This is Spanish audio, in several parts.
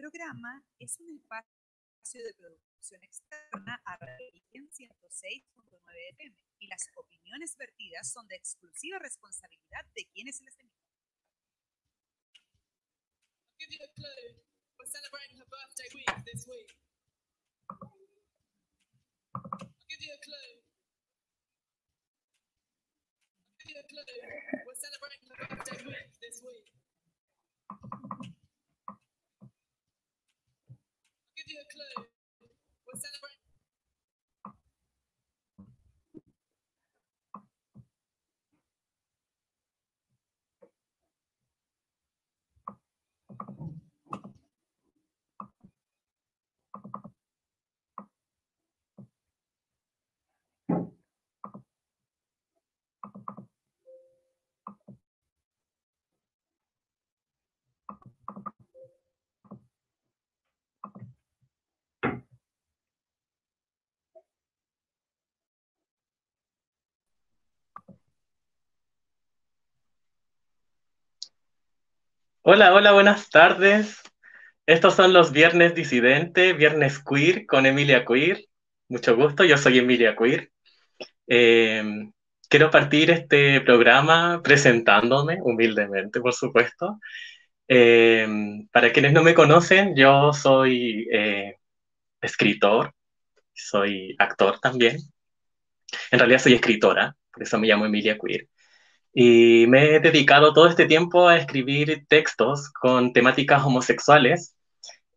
programa es un espacio de producción externa a Radio 106.9 FM y las opiniones vertidas son de exclusiva responsabilidad de quienes les emiten. We're celebrating her birthday week this week. What's that? Hola, hola, buenas tardes. Estos son los Viernes Disidente, Viernes Queer con Emilia Queer. Mucho gusto, yo soy Emilia Queer. Eh, quiero partir este programa presentándome, humildemente, por supuesto. Eh, para quienes no me conocen, yo soy eh, escritor, soy actor también. En realidad soy escritora, por eso me llamo Emilia Queer. Y me he dedicado todo este tiempo a escribir textos con temáticas homosexuales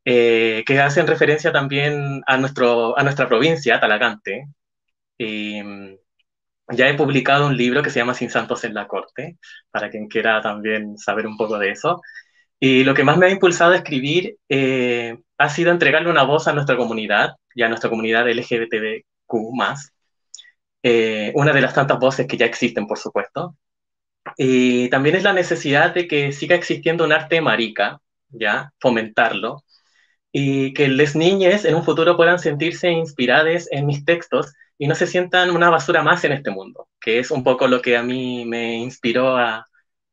eh, que hacen referencia también a, nuestro, a nuestra provincia, Talagante. Mm, ya he publicado un libro que se llama Sin Santos en la Corte, para quien quiera también saber un poco de eso. Y lo que más me ha impulsado a escribir eh, ha sido entregarle una voz a nuestra comunidad y a nuestra comunidad LGBTQ+, eh, una de las tantas voces que ya existen, por supuesto, y también es la necesidad de que siga existiendo un arte marica, ¿ya? Fomentarlo. Y que las niñas en un futuro puedan sentirse inspiradas en mis textos y no se sientan una basura más en este mundo, que es un poco lo que a mí me inspiró a,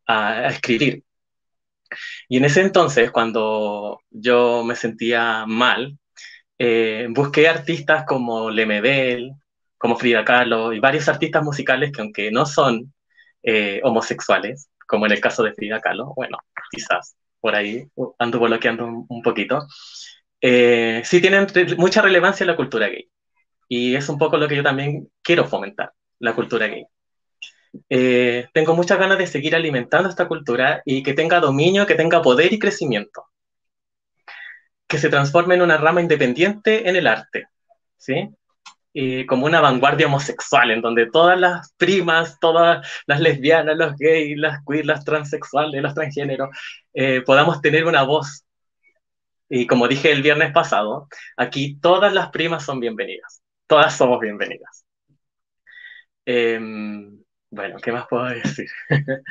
a, escribir. Y en ese entonces, cuando yo me sentía mal, eh, busqué artistas como Lemebel, como Frida Kahlo y varios artistas musicales que aunque no son eh, homosexuales, como en el caso de Frida Kahlo, bueno, quizás por ahí ando bloqueando un, poquito, eh, sí tienen mucha relevancia la cultura gay. Y es un poco lo que yo también quiero fomentar, la cultura gay. Eh, tengo muchas ganas de seguir alimentando esta cultura y que tenga dominio, que tenga poder y crecimiento. Que se transforme en una rama independiente en el arte, ¿sí? Como una vanguardia homosexual, en donde todas las primas, todas las lesbianas, los gays, las queer, las transexuales, los transgéneros, eh, podamos tener una voz. Y como dije el viernes pasado, aquí todas las primas son bienvenidas, todas somos bienvenidas. Em, bueno, ¿qué más puedo decir?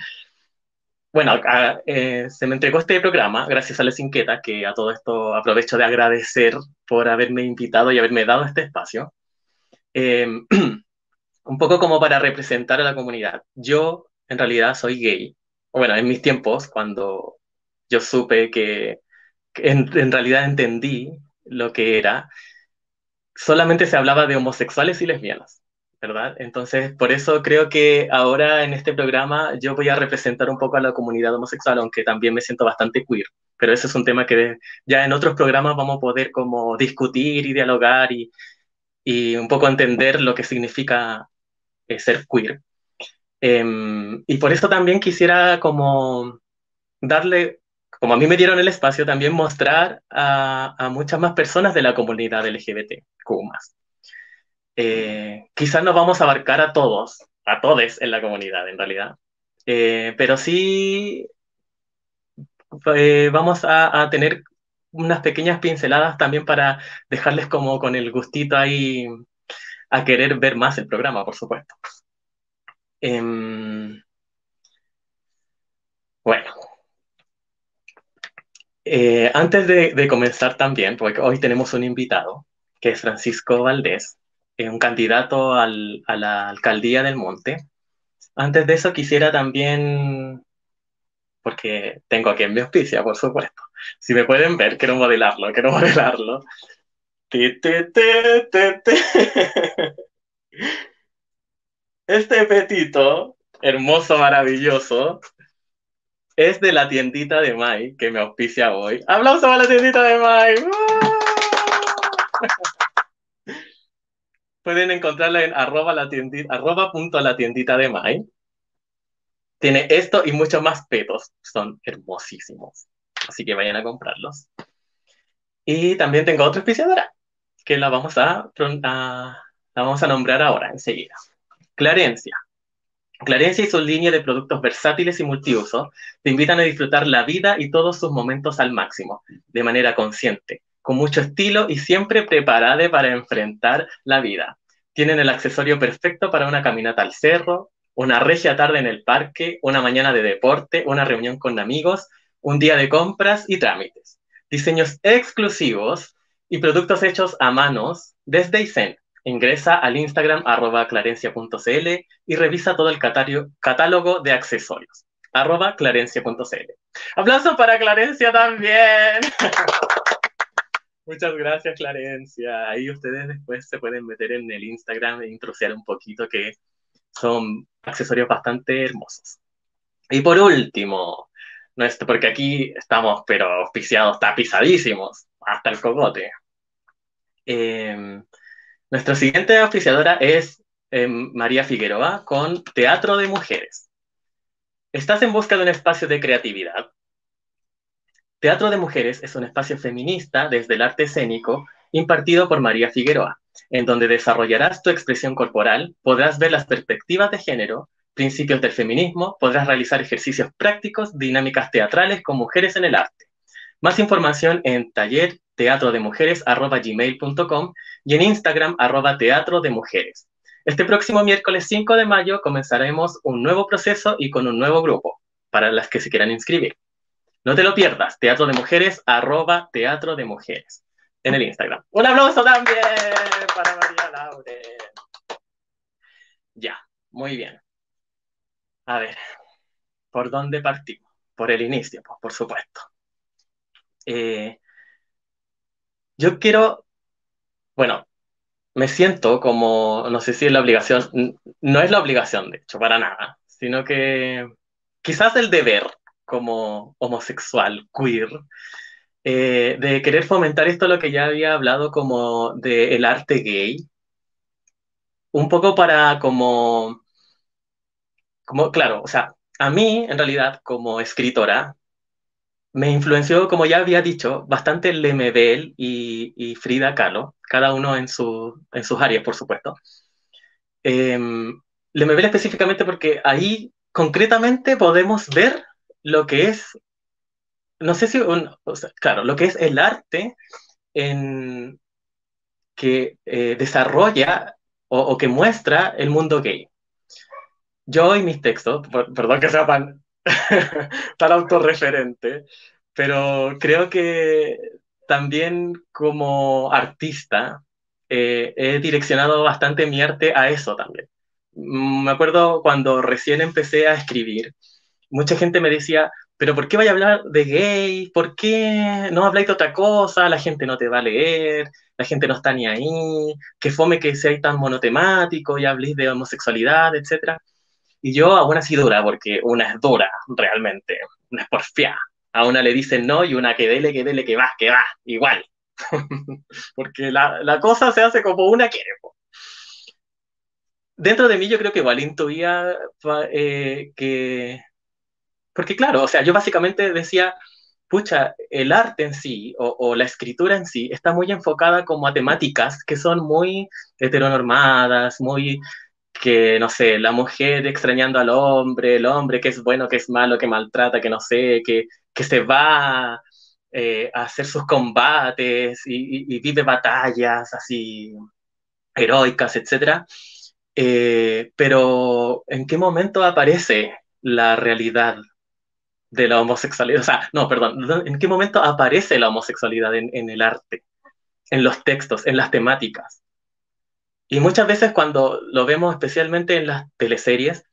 bueno, eh, se me entregó este programa gracias a Les Inquieta, que a todo esto aprovecho de agradecer por haberme invitado y haberme dado este espacio. Em, un poco como para representar a la comunidad. Yo en realidad soy gay. Bueno, en mis tiempos, cuando yo supe que, en, realidad entendí lo que era, solamente se hablaba de homosexuales y lesbianas, ¿verdad? Entonces, por eso creo que ahora en este programa yo voy a representar un poco a la comunidad homosexual, aunque también me siento bastante queer. Pero ese es un tema que ya en otros programas vamos a poder como discutir y dialogar y, y un poco entender lo que significa eh, ser queer. Em, y por eso también quisiera como darle, como a mí me dieron el espacio, también mostrar a, muchas más personas de la comunidad LGBTQ+. Eh, quizás no vamos a abarcar a todos, a todos en la comunidad en realidad, eh, pero sí vamos a, a, tener unas pequeñas pinceladas también para dejarles como con el gustito ahí a querer ver más el programa, por supuesto. Em, bueno, eh, antes de, comenzar también, porque hoy tenemos un invitado, que es Francisco Valdés, eh, un candidato a la alcaldía del Monte. Antes de eso quisiera también, porque tengo aquí en mi auspicia, por supuesto, Si me pueden ver, quiero modelarlo, quiero modelarlo. Este petito, hermoso, maravilloso, es de la tiendita de Mai, que me auspicia hoy. ¡Aplauso para la tiendita de Mai! Pueden encontrarla en arroba, tiendita, arroba la de Mai. Tiene esto y muchos más petos. Son hermosísimos. Así que vayan a comprarlos. Y también tengo otra auspiciadora, que la vamos a, la vamos a nombrar ahora, enseguida. Clarencia. Clarencia y su línea de productos versátiles y multiuso te invitan a disfrutar la vida y todos sus momentos al máximo, de manera consciente, con mucho estilo y siempre preparada para enfrentar la vida. Tienen el accesorio perfecto para una caminata al cerro, una regia tarde en el parque, una mañana de deporte, una reunión con amigos, un día de compras y trámites. Diseños exclusivos y productos hechos a manos desde ICEN. Ingresa al Instagram arroba clarencia.cl y revisa todo el catálogo de accesorios. arroba clarencia.cl. Aplauso para Clarencia también. Muchas gracias, Clarencia. Ahí ustedes después se pueden meter en el Instagram e introducir un poquito que son accesorios bastante hermosos. Y por último, nuestro, porque aquí estamos, pero auspiciados, tapizadísimos, hasta el cogote. Em, nuestra siguiente auspiciadora es em, María Figueroa con Teatro de Mujeres. ¿Estás en busca de un espacio de creatividad? Teatro de Mujeres es un espacio feminista desde el arte escénico impartido por María Figueroa, en donde desarrollarás tu expresión corporal, podrás ver las perspectivas de género, principios del feminismo, podrás realizar ejercicios prácticos, dinámicas teatrales con mujeres en el arte. Más información en taller teatro de mujeres gmail.com y en Instagram arroba teatro de mujeres. Este próximo miércoles 5 de mayo comenzaremos un nuevo proceso y con un nuevo grupo para las que se quieran inscribir. No te lo pierdas, Teatro de Mujeres, arroba Teatro de Mujeres, en el Instagram. Un aplauso también para María Laure. Ya, muy bien. A ver, ¿por dónde partimos? Por el inicio, pues, por supuesto. Eh, yo quiero, bueno, me siento como, no sé si es la obligación, no es la obligación, de hecho, para nada, sino que quizás el deber como homosexual, queer, eh, de querer fomentar esto lo que ya había hablado como del el arte gay, un poco para como, como, claro, o sea, a mí en realidad como escritora me influenció, como ya había dicho, bastante Lemebel y, y Frida Kahlo, cada uno en, su, en sus áreas, por supuesto. Eh, Lemebel específicamente porque ahí concretamente podemos ver lo que es, no sé si, claro, lo que es el arte en, que eh, desarrolla o, que muestra el mundo gay. Yo y mis textos, perdón que sea tan, tan autorreferente, pero creo que también como artista eh, he direccionado bastante mi arte a eso también. Mm, me acuerdo cuando recién empecé a escribir, mucha gente me decía, pero ¿por qué vais a hablar de gay? ¿Por qué no habláis de otra cosa? La gente no te va a leer, la gente no está ni ahí, que fome que seáis tan monotemático y habléis de homosexualidad, etc. Y yo a una sí dura, porque una es dura, realmente, una es porfiada. A una le dicen no y una que dele, que dele, que va, que va, igual. porque la, la, cosa se hace como una quiere. Dentro de mí yo creo que igual intuía eh, que porque claro, o sea, yo básicamente decía, pucha, el arte en sí o, la escritura en sí está muy enfocada como a temáticas que son muy heteronormadas, muy que, no sé, la mujer extrañando al hombre, el hombre que es bueno, que es malo, que maltrata, que no sé, que, que se va eh, a hacer sus combates y, vive batallas así heroicas, etc. Eh, pero, ¿en qué momento aparece la realidad de la homosexualidad. O sea, no, perdón, ¿en qué momento aparece la homosexualidad en, el arte, en los textos, en las temáticas? Y muchas veces cuando lo vemos especialmente en las teleseries,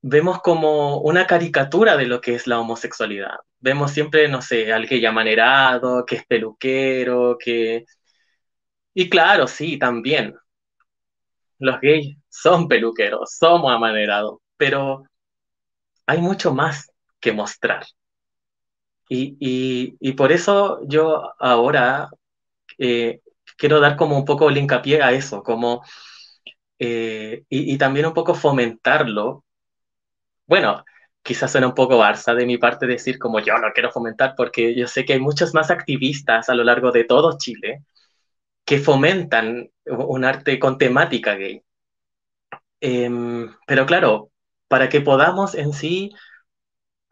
vemos como una caricatura de lo que es la homosexualidad. Vemos siempre, no sé, al gay amanerado, que es peluquero, que... Y claro, sí, también. Los gays son peluqueros, somos amanerados, pero hay mucho más que mostrar. Y, por eso yo ahora eh, quiero dar como un poco el hincapié a eso, como, eh, y, también un poco fomentarlo. Bueno, quizás suena un poco barza de mi parte decir como yo no quiero fomentar, porque yo sé que hay muchos más activistas a lo largo de todo Chile que fomentan un arte con temática gay. Em, pero claro, para que podamos en sí,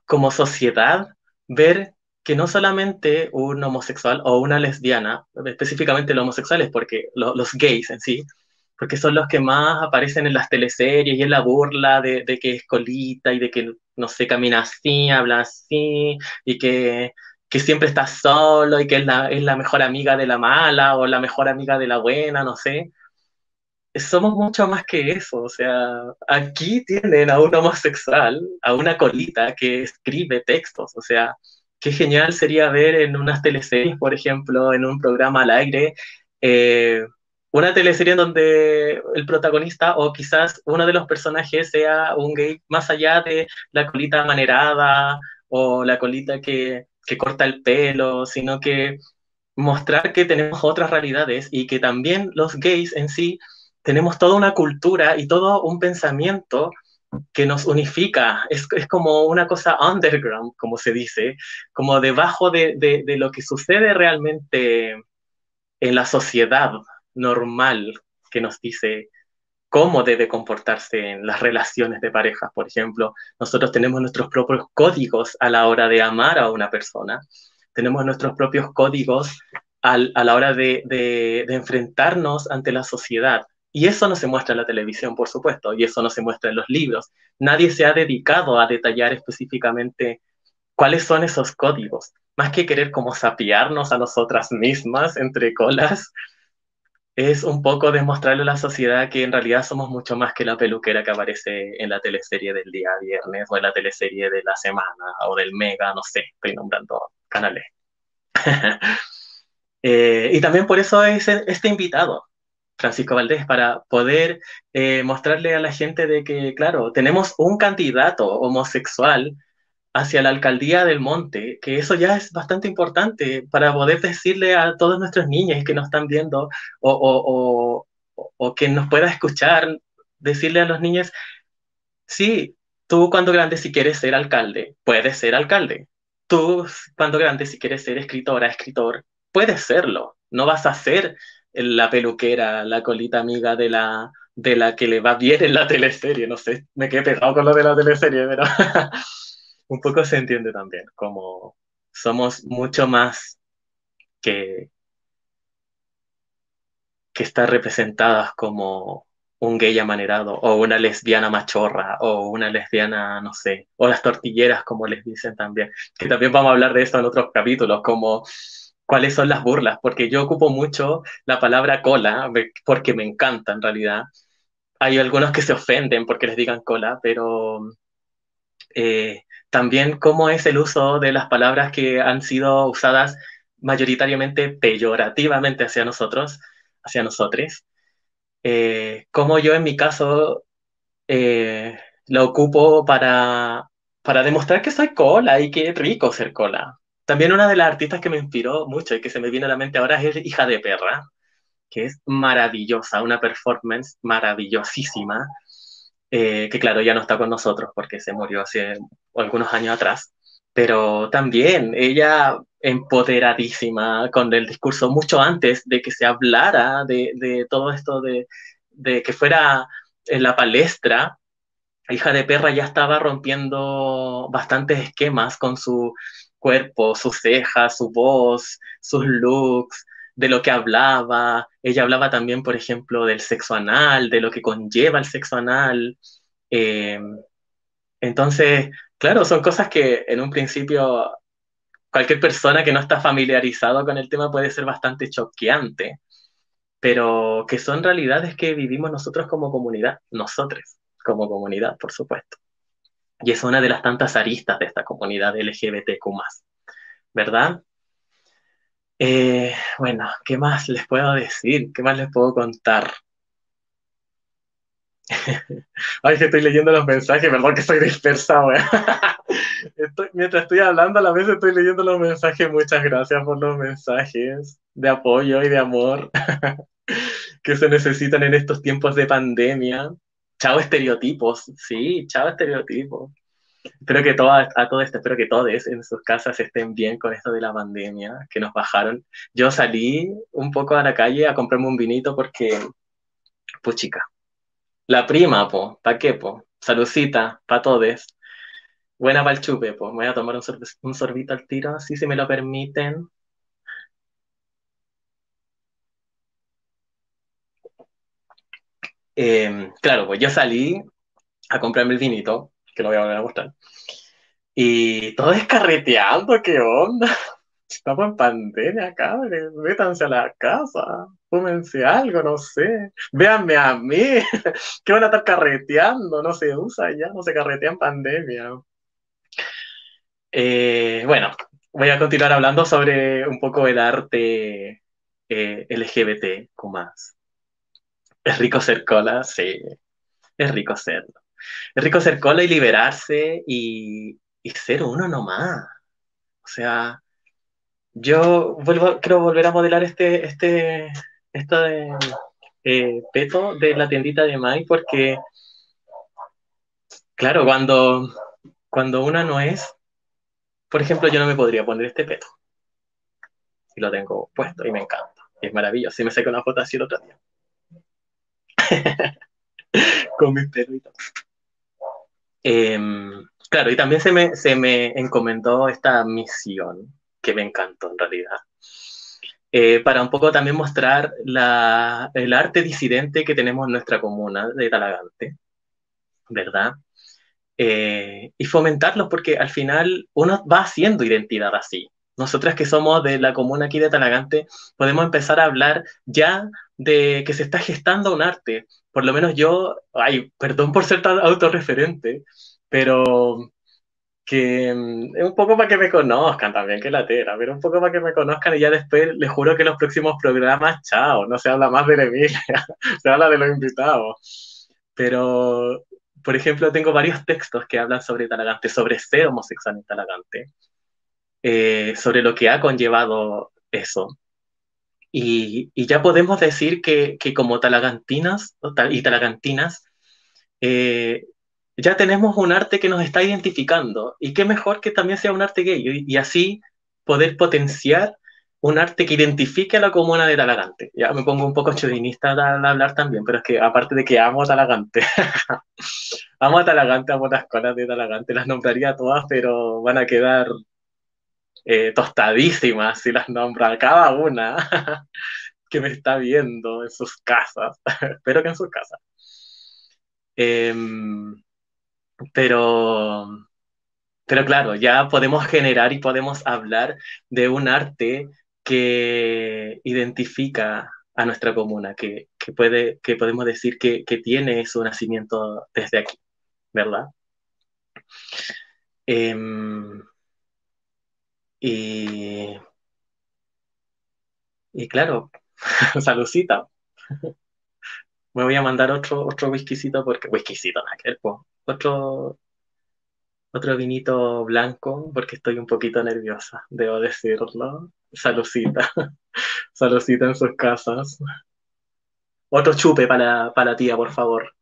como sociedad, ver que no solamente un homosexual o una lesbiana, específicamente los homosexuales, porque los gays en sí, porque son los que más aparecen en las teleseries y en la burla de, que es colita y de que, no sé, camina así, habla así, y que, que siempre está solo y que es la, es la mejor amiga de la mala o la mejor amiga de la buena, no sé somos mucho más que eso. O sea, aquí tienen a un homosexual, a una colita que escribe textos. O sea, qué genial sería ver en unas teleseries, por ejemplo, en un programa al aire, eh, una teleserie en donde el protagonista o quizás uno de los personajes sea un gay, más allá de la colita manerada o la colita que, que corta el pelo, sino que mostrar que tenemos otras realidades y que también los gays en sí tenemos toda una cultura y todo un pensamiento que nos unifica. Es, es como una cosa underground, como se dice, como debajo de, de, lo que sucede realmente en la sociedad normal que nos dice cómo debe comportarse en las relaciones de pareja. Por ejemplo, nosotros tenemos nuestros propios códigos a la hora de amar a una persona, tenemos nuestros propios códigos al, a la hora de, de, enfrentarnos ante la sociedad, y eso no se muestra en la televisión, por supuesto, y eso no se muestra en los libros. Nadie se ha dedicado a detallar específicamente cuáles son esos códigos. Más que querer como sapiarnos a nosotras mismas entre colas, es un poco demostrarle a la sociedad que en realidad somos mucho más que la peluquera que aparece en la teleserie del día viernes o en la teleserie de la semana o del mega, no sé, estoy nombrando canales. Eh, y también por eso es este invitado, Francisco Valdés, para poder eh, mostrarle a la gente de que, claro, tenemos un candidato homosexual hacia la alcaldía del Monte, que eso ya es bastante importante para poder decirle a todos nuestros niños que nos están viendo o, o que nos pueda escuchar, decirle a los niños, sí, tú cuando grande si quieres ser alcalde, puedes ser alcalde. Tú cuando grande si quieres ser escritora, escritor, puedes serlo. No vas a ser la peluquera, la colita amiga de la, de la que le va bien en la teleserie. No sé, me quedé pegado con lo de la teleserie, pero un poco se entiende también, como somos mucho más que, que estar representadas como un gay amanerado o una lesbiana machorra o una lesbiana, no sé, o las tortilleras como les dicen también, que también vamos a hablar de esto en otros capítulos, como cuáles son las burlas, porque yo ocupo mucho la palabra cola, porque me encanta en realidad. Hay algunos que se ofenden porque les digan cola, pero eh, también cómo es el uso de las palabras que han sido usadas mayoritariamente peyorativamente hacia nosotros, hacia nosotros. Eh, como yo en mi caso eh, lo ocupo para, para demostrar que soy cola y que es rico ser cola. También una de las artistas que me inspiró mucho y que se me viene a la mente ahora es Hija de Perra, que es maravillosa, una performance maravillosísima, eh, que claro, ya no está con nosotros porque se murió hace algunos años atrás, pero también ella empoderadísima con el discurso mucho antes de que se hablara de, de todo esto de, de que fuera en la palestra, hija de perra ya estaba rompiendo bastantes esquemas con su cuerpo, sus cejas, su voz, sus looks, de lo que hablaba. Ella hablaba también, por ejemplo, del sexo anal, de lo que conlleva el sexo anal. Em, entonces, claro, son cosas que en un principio cualquier persona que no está familiarizado con el tema puede ser bastante choqueante, pero que son realidades que vivimos nosotros como comunidad, nosotros como comunidad, por supuesto. Y es una de las tantas aristas de esta comunidad LGBTQ, ¿verdad? Eh, bueno, ¿qué más les puedo decir? ¿Qué más les puedo contar? Ay, que estoy leyendo los mensajes, perdón que estoy dispersa, mientras estoy hablando, a la vez estoy leyendo los mensajes. Muchas gracias por los mensajes de apoyo y de amor que se necesitan en estos tiempos de pandemia. Chao estereotipos, sí, chao estereotipos. Espero que todas, a todo espero que todos en sus casas estén bien con esto de la pandemia, que nos bajaron. Yo salí un poco a la calle a comprarme un vinito porque, pues chica, la prima, po, ¿pa' qué, po? Salucita, pa' todes. Buena pa'l chupe, po. voy a tomar un, sorbito al tiro, si me lo permiten. Em, claro, pues yo salí a comprarme el vinito, que lo voy a volver a mostrar. Y todo carreteando, ¿qué onda? Estamos en pandemia, cabres. Métanse a la casa. Fúmense algo, no sé. Véanme a mí. ¿Qué van a estar carreteando? No se usa ya, no se carretea en pandemia. Eh, bueno, voy a continuar hablando sobre un poco el arte eh, LGBT, más. Es rico ser cola, sí. Es rico serlo. Es rico ser cola y liberarse y, y ser uno nomás. O sea, yo vuelvo, quiero volver a modelar este, este, de eh, peto de la tiendita de Mai porque, claro, cuando, cuando una no es, por ejemplo, yo no me podría poner este peto. Y lo tengo puesto y me encanta. Es maravilloso. Y me saqué una foto así el otro día. Con mi pelo y todo. Em, claro, y también se me, se me encomendó esta misión, que me encantó en realidad, eh, para un poco también mostrar la, el arte disidente que tenemos en nuestra comuna de Talagante, ¿verdad? Eh, y fomentarlos porque al final uno va haciendo identidad así. Nosotras que somos de la comuna aquí de Talagante, podemos empezar a hablar ya de que se está gestando un arte. Por lo menos yo, ay, perdón por ser tan autorreferente, pero que mm, es un poco para que me conozcan también, que la tera, pero un poco para que me conozcan y ya después les juro que los próximos programas, chao, no se habla más de Emilia, se habla de los invitados. Pero, por ejemplo, tengo varios textos que hablan sobre Talagante, sobre ser homosexual en Talagante, eh, sobre lo que ha conllevado eso. Y, y ya podemos decir que, como talagantinas y talagantinas, eh, ya tenemos un arte que nos está identificando. Y qué mejor que también sea un arte gay y, así poder potenciar un arte que identifique a la comuna de Talagante. Ya me pongo un poco chudinista al, hablar también, pero es que aparte de que amo a Talagante, amo a Talagante, amo las colas de Talagante, las nombraría todas, pero van a quedar eh, tostadísimas si las nombra cada una que me está viendo en sus casas. Espero que en sus casas. Em, pero, pero claro, ya podemos generar y podemos hablar de un arte que identifica a nuestra comuna, que, puede, que podemos decir que, tiene su nacimiento desde aquí, ¿verdad? Em, y, y claro, saludcita. Me voy a mandar otro, otro whiskycito porque, whiskycito, ¿no? otro, otro vinito blanco porque estoy un poquito nerviosa, debo decirlo. Salucita, salucita en sus casas. Otro chupe para, para la tía, por favor.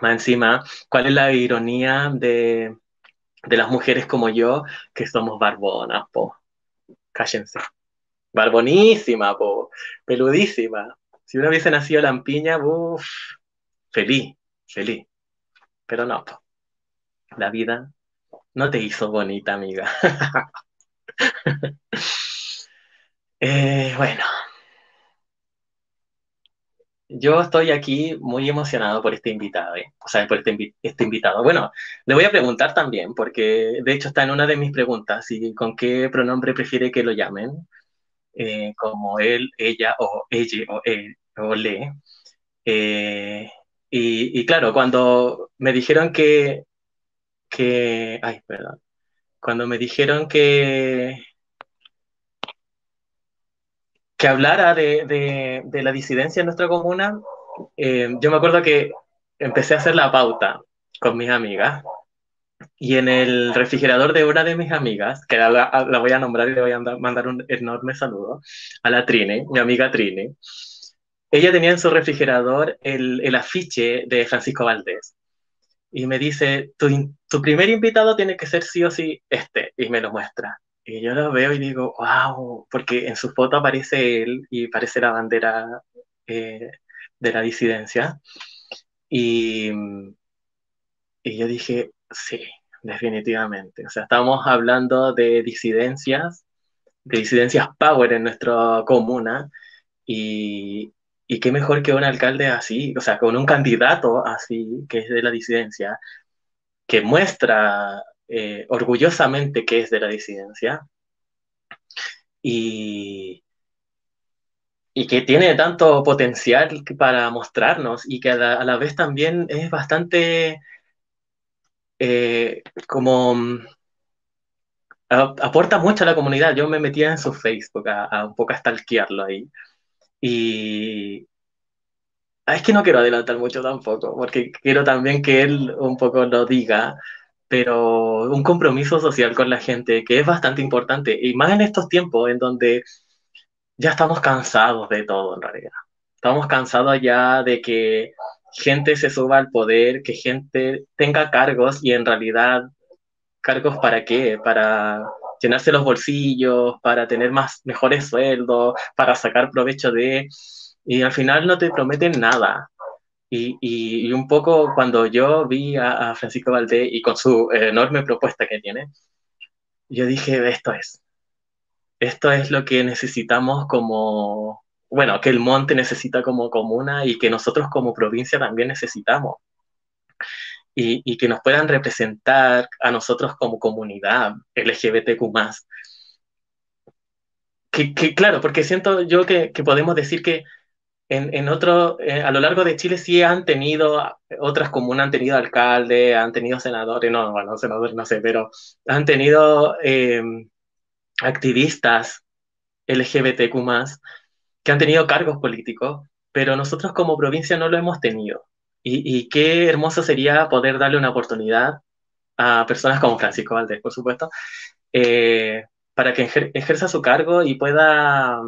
Más encima, ¿cuál es la ironía de, de las mujeres como yo que somos barbonas, po? Cállense. Barbonísima, po, peludísima. Si uno hubiese nacido lampiña, uff, feliz, feliz. Pero no, po. la vida no te hizo bonita, amiga. Eh, bueno, yo estoy aquí muy emocionado por este invitado, ¿eh? o sea, por este, este, invitado. Bueno, le voy a preguntar también, porque de hecho está en una de mis preguntas, y con qué pronombre prefiere que lo llamen. eh, como él, ella o ella o él o le. Eh, y, claro, cuando me dijeron que, ay, perdón, cuando me dijeron que, que hablara de, de, la disidencia en nuestra comuna, eh, yo me acuerdo que empecé a hacer la pauta con mis amigas y en el refrigerador de una de mis amigas, que la, la voy a nombrar y le voy a mandar un enorme saludo, a la Trine, mi amiga Trine, ella tenía en su refrigerador el, el afiche de Francisco Valdés. Y me dice, tu, tu, primer invitado tiene que ser sí o sí este, y me lo muestra. Y yo lo veo y digo, wow, porque en su foto aparece él y parece la bandera eh, de la disidencia. Y, y yo dije, sí, definitivamente. O sea, estamos hablando de disidencias, de disidencias power en nuestra comuna. Y, y qué mejor que un alcalde así, o sea, con un candidato así, que es de la disidencia, que muestra eh, orgullosamente que es de la disidencia. Y, y que tiene tanto potencial para mostrarnos y que a la, a la vez también es bastante eh, como a, aporta mucho a la comunidad. Yo me metía en su Facebook a, a un poco a stalkearlo ahí. Y ah, es que no quiero adelantar mucho tampoco, porque quiero también que él un poco lo diga, pero un compromiso social con la gente que es bastante importante, y más en estos tiempos en donde ya estamos cansados de todo en realidad. Estamos cansados ya de que gente se suba al poder, que gente tenga cargos y en realidad cargos para qué? Para llenarse los bolsillos, para tener más mejores sueldos, para sacar provecho de y al final no te prometen nada. Y, y, un poco cuando yo vi a, a Francisco Valdés y con su enorme propuesta que tiene, yo dije, esto es, esto es lo que necesitamos como, bueno, que el monte necesita como comuna y que nosotros como provincia también necesitamos. Y, y, que nos puedan representar a nosotros como comunidad LGBTQ. Que, que claro, porque siento yo que, que podemos decir que en, en otro, eh, a lo largo de Chile sí han tenido, otras comunas han tenido alcaldes, han tenido senadores, no, bueno, senadores no sé, pero han tenido eh, activistas LGBTQ que han tenido cargos políticos, pero nosotros como provincia no lo hemos tenido. Y, y, qué hermoso sería poder darle una oportunidad a personas como Francisco Valdés, por supuesto, eh, para que ejer ejerza su cargo y pueda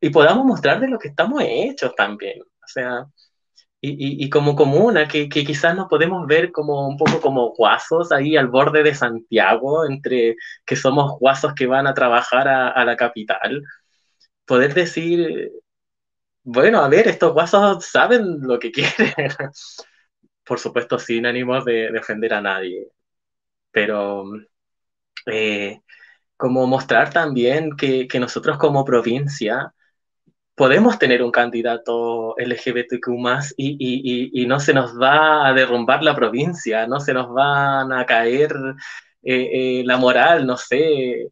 y podamos mostrar de lo que estamos hechos también. O sea, y, y, y como comuna, que, que, quizás nos podemos ver como un poco como guasos ahí al borde de Santiago, entre que somos guasos que van a trabajar a, a la capital, poder decir, bueno, a ver, estos guasos saben lo que quieren. Por supuesto, sin ánimos de, de ofender a nadie, pero eh, como mostrar también que, que nosotros como provincia podemos tener un candidato LGBTQ y, y, y, no se nos va a derrumbar la provincia, no se nos van a caer eh, eh, la moral, no sé,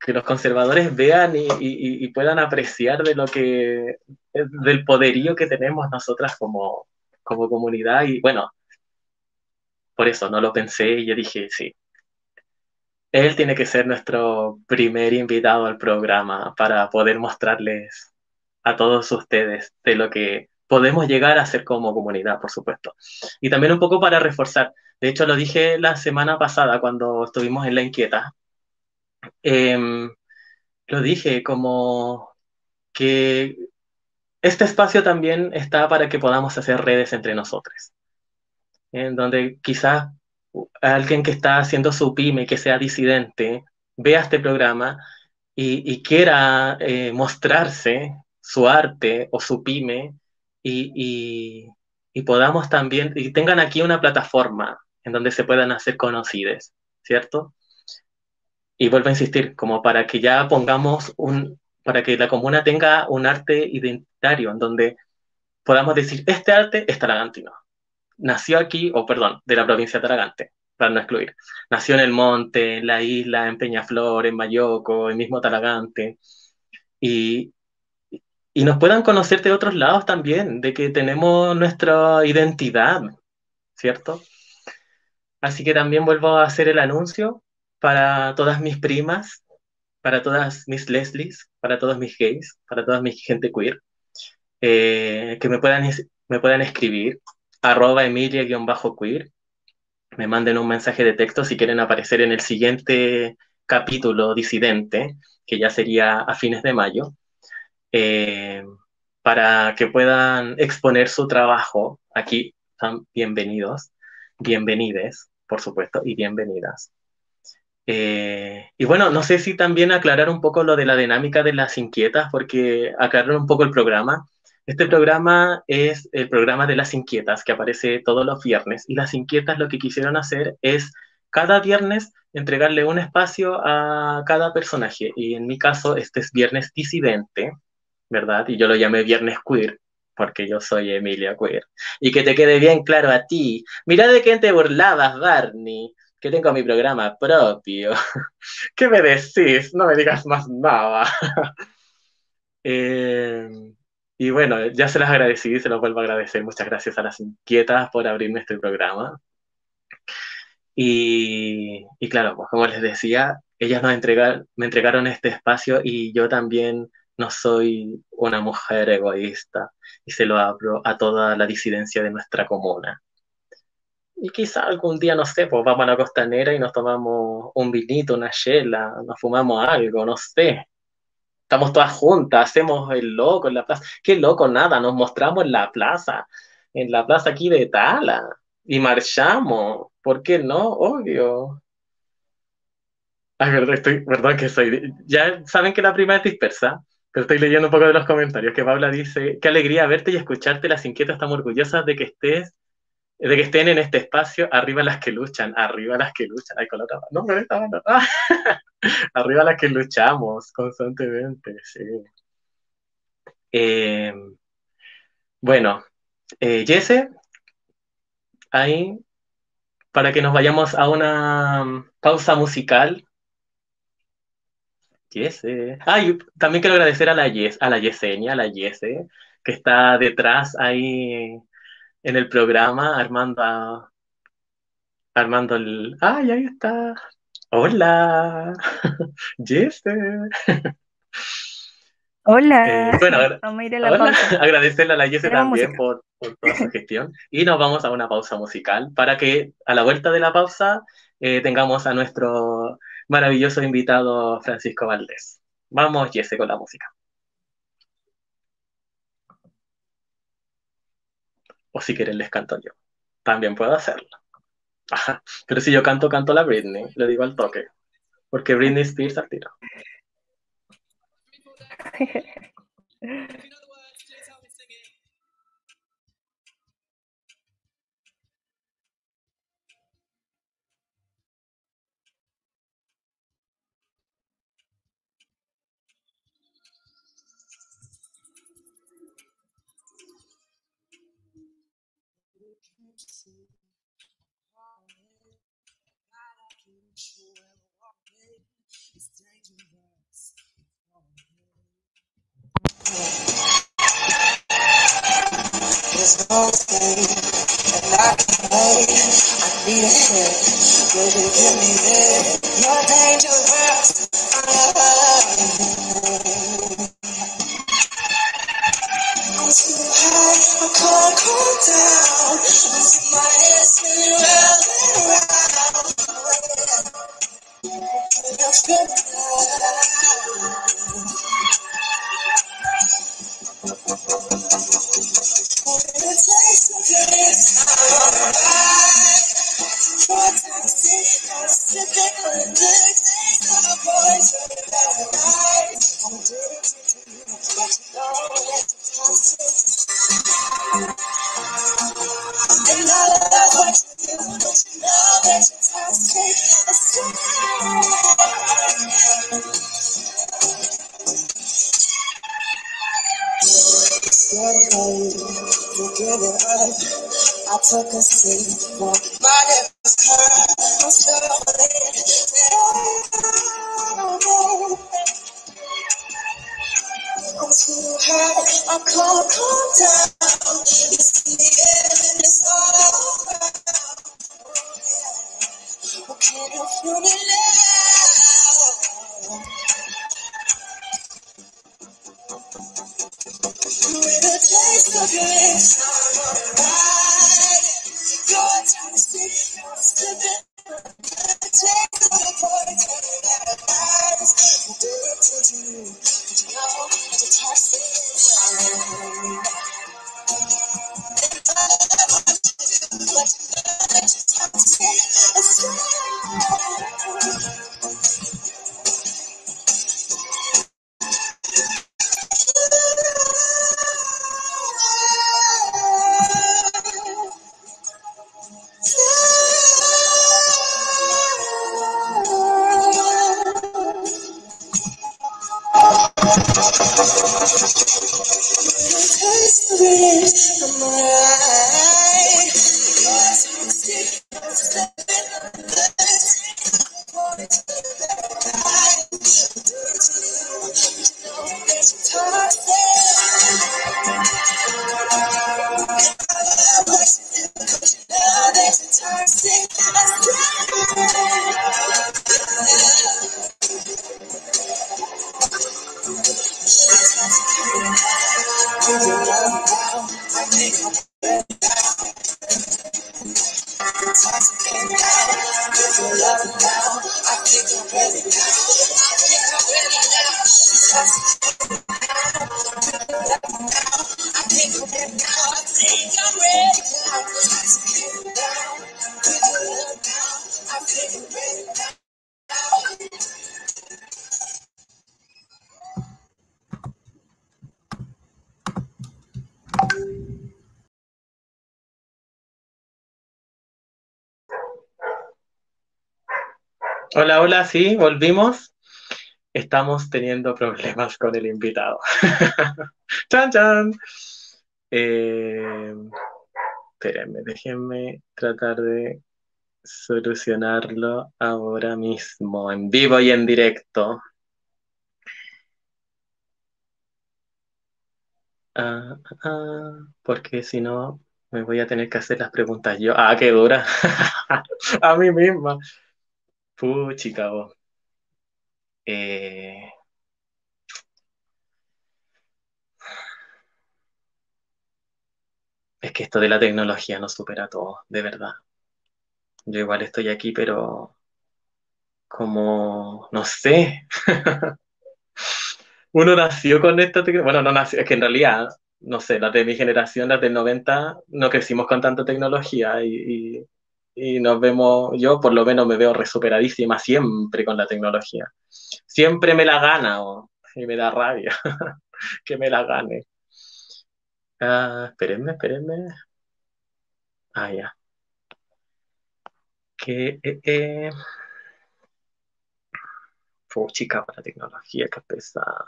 que los conservadores vean y, y, puedan apreciar de lo que, del poderío que tenemos nosotras como, como comunidad. Y bueno, por eso no lo pensé y yo dije, sí, él tiene que ser nuestro primer invitado al programa para poder mostrarles a todos ustedes de lo que podemos llegar a ser como comunidad, por supuesto. Y también un poco para reforzar, de hecho lo dije la semana pasada cuando estuvimos en La Inquieta, eh, lo dije como que este espacio también está para que podamos hacer redes entre nosotros, en donde quizás alguien que está haciendo su pyme, que sea disidente, vea este programa y, y quiera eh, mostrarse su arte o su pyme y, y, podamos también, y tengan aquí una plataforma en donde se puedan hacer conocidas, ¿cierto? Y vuelvo a insistir, como para que ya pongamos un, para que la comuna tenga un arte identitario en donde podamos decir, este arte es taragantino, nació aquí, o perdón, de la provincia de Taragante, para no excluir. Nació en el monte, en la isla, en Peñaflor, en Mayoco, en mismo Talagante. Y, y nos puedan conocer de otros lados también, de que tenemos nuestra identidad, ¿cierto? Así que también vuelvo a hacer el anuncio para todas mis primas, para todas mis Leslies, para todos mis gays, para toda mi gente queer, eh, que me puedan, me puedan escribir, arroba emilia-queer, me manden un mensaje de texto si quieren aparecer en el siguiente capítulo disidente, que ya sería a fines de mayo, eh, para que puedan exponer su trabajo. Aquí están bienvenidos, bienvenides, por supuesto, y bienvenidas. Eh, y bueno, no sé si también aclarar un poco lo de la dinámica de las inquietas, porque aclarar un poco el programa. Este programa es el programa de las inquietas que aparece todos los viernes y las inquietas lo que quisieron hacer es cada viernes entregarle un espacio a cada personaje y en mi caso este es viernes disidente, ¿verdad? Y yo lo llamé viernes queer porque yo soy Emilia Queer. Y que te quede bien claro a ti. Mira de quién te burlabas, Barney que tengo mi programa propio. ¿Qué me decís? No me digas más nada. Eh, y bueno, ya se las agradecí, se los vuelvo a agradecer. Muchas gracias a las inquietas por abrirme este programa. Y, y claro, pues como les decía, ellas nos entregaron, me entregaron este espacio y yo también no soy una mujer egoísta y se lo abro a toda la disidencia de nuestra comuna. Y quizá algún día, no sé, pues vamos a la costanera y nos tomamos un vinito, una chela, nos fumamos algo, no sé. Estamos todas juntas, hacemos el loco en la plaza. ¿Qué loco? Nada, nos mostramos en la plaza, en la plaza aquí de Tala, y marchamos. ¿Por qué no? Obvio. Ay, estoy, verdad que soy. Ya saben que la prima es dispersa, estoy leyendo un poco de los comentarios. Que Paula dice: Qué alegría verte y escucharte, las inquietas, estamos orgullosas de que estés de que estén en este espacio, arriba las que luchan, arriba las que luchan, ay, con la otra no, pero esta mano, arriba las que luchamos constantemente, sí. Eh, bueno, eh, Jesse, ahí, para que nos vayamos a una pausa musical. Jesse. Ah, también quiero agradecer a la Yes, a la Yesenia, a la Jesse, que está detrás ahí en el programa armando armando el ay ahí está hola Jesse hola. Eh, bueno vamos a ir a la pausa. agradecerle a la Jesse también por, toda su gestión. Y nos vamos a una pausa musical para que a la vuelta de la pausa eh, tengamos a nuestro maravilloso invitado Francisco Valdés vamos Jesse con la música O si quieren les canto yo. También puedo hacerlo. Pero si yo canto, canto la Britney. Le digo al toque. Porque Britney Spears al tiro. exhausted and I can't wait. I need a hand. Will you give me this? You're dangerous. I love you. Hola, hola, sí, volvimos. Estamos teniendo problemas con el invitado. ¡Chan, chan! Eh, espérenme, déjenme tratar de solucionarlo ahora mismo, en vivo y en directo. Ah, ah, porque si no, me voy a tener que hacer las preguntas yo. Ah, qué dura. a mí misma. Puchica. Eh, es que esto de la tecnología nos supera todo, de verdad. Yo igual estoy aquí, pero como, no sé. Uno nació con esta. Bueno, no nació, es que en realidad, no sé, las de mi generación, las del 90, no crecimos con tanta tecnología y nos vemos, yo por lo menos me veo resuperadísima siempre con la tecnología. Siempre me la gana y me da rabia que me la gane. Ah, espérenme, espérenme. Ah, ya. Que, eh, eh. chica, la tecnología, que pesada.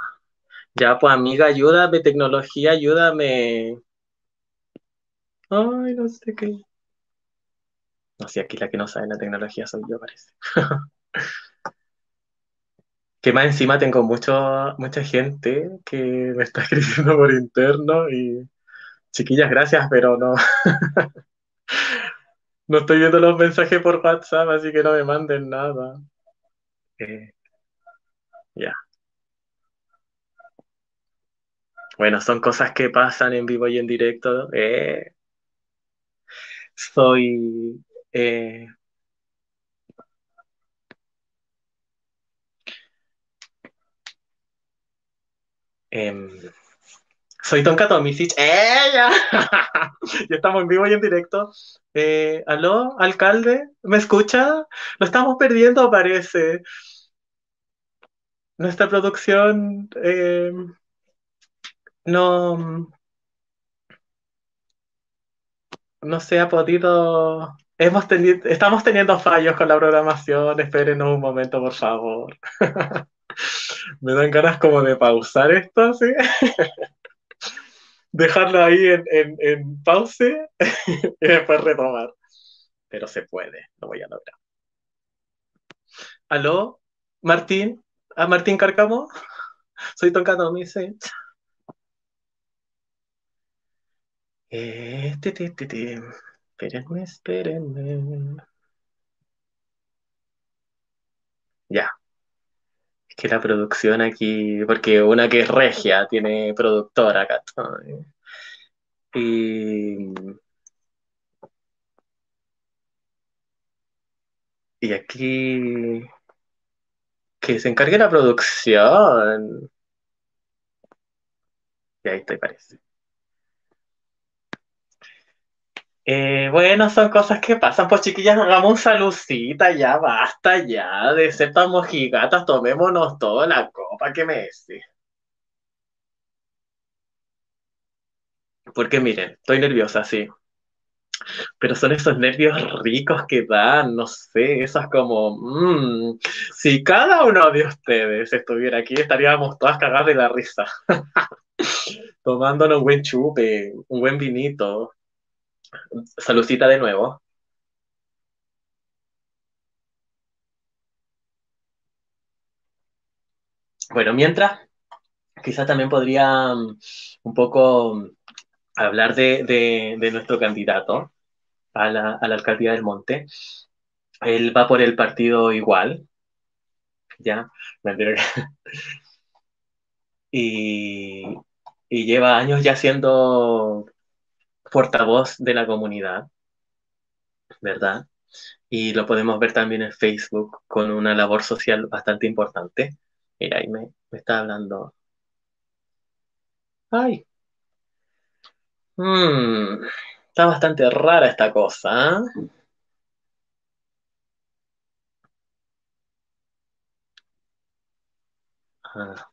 Ya, pues amiga, ayúdame, tecnología, ayúdame. Ay, no sé qué. No sé, aquí la que no sabe la tecnología soy yo, parece. que más encima tengo mucho, mucha gente que me está escribiendo por interno y chiquillas, gracias, pero no. no estoy viendo los mensajes por WhatsApp, así que no me manden nada. Eh, ya. Bueno, son cosas que pasan en vivo y en directo. Eh, soy eh, em, soy Tonka Tomisic. ¡Ella! ya estamos en vivo y en directo. Eh, ¿Aló, alcalde? ¿Me escucha? Lo estamos perdiendo, parece. Nuestra producción em, no, no se ha podido Hemos tenido, estamos teniendo fallos con la programación, espérenos un momento, por favor. Me dan ganas como de pausar esto, así. Dejarlo ahí en, en, en pause y después retomar. Pero se puede, lo voy a lograr. ¿Aló? ¿Martín? ¿A Martín Carcamo? Soy Toncano, me dice. Eh, ti. Espérenme, espérenme. Ya. Es que la producción aquí, porque una que es regia, tiene productora acá. Y, y aquí que se encargue la producción. Y ahí estoy, parece. Eh, bueno, son cosas que pasan. Pues chiquillas, hagamos un salucita, ya basta ya de ser tan mojigatas, tomémonos toda la copa que me dice. Porque miren, estoy nerviosa, sí. Pero son esos nervios ricos que dan, no sé, esas como, mmm, si cada uno de ustedes estuviera aquí, estaríamos todas cagadas de la risa. Tomándonos un buen chupe, un buen vinito. Salucita de nuevo. Bueno, mientras, quizás también podría um, un poco hablar de, nuestro candidato a la, a la, alcaldía del Monte. Él va por el partido igual, ¿ya? y, y lleva años ya siendo portavoz de la comunidad, ¿verdad? Y lo podemos ver también en Facebook con una labor social bastante importante. Mira, ahí me, está hablando. Ay. Hmm, está bastante rara esta cosa. ¿eh?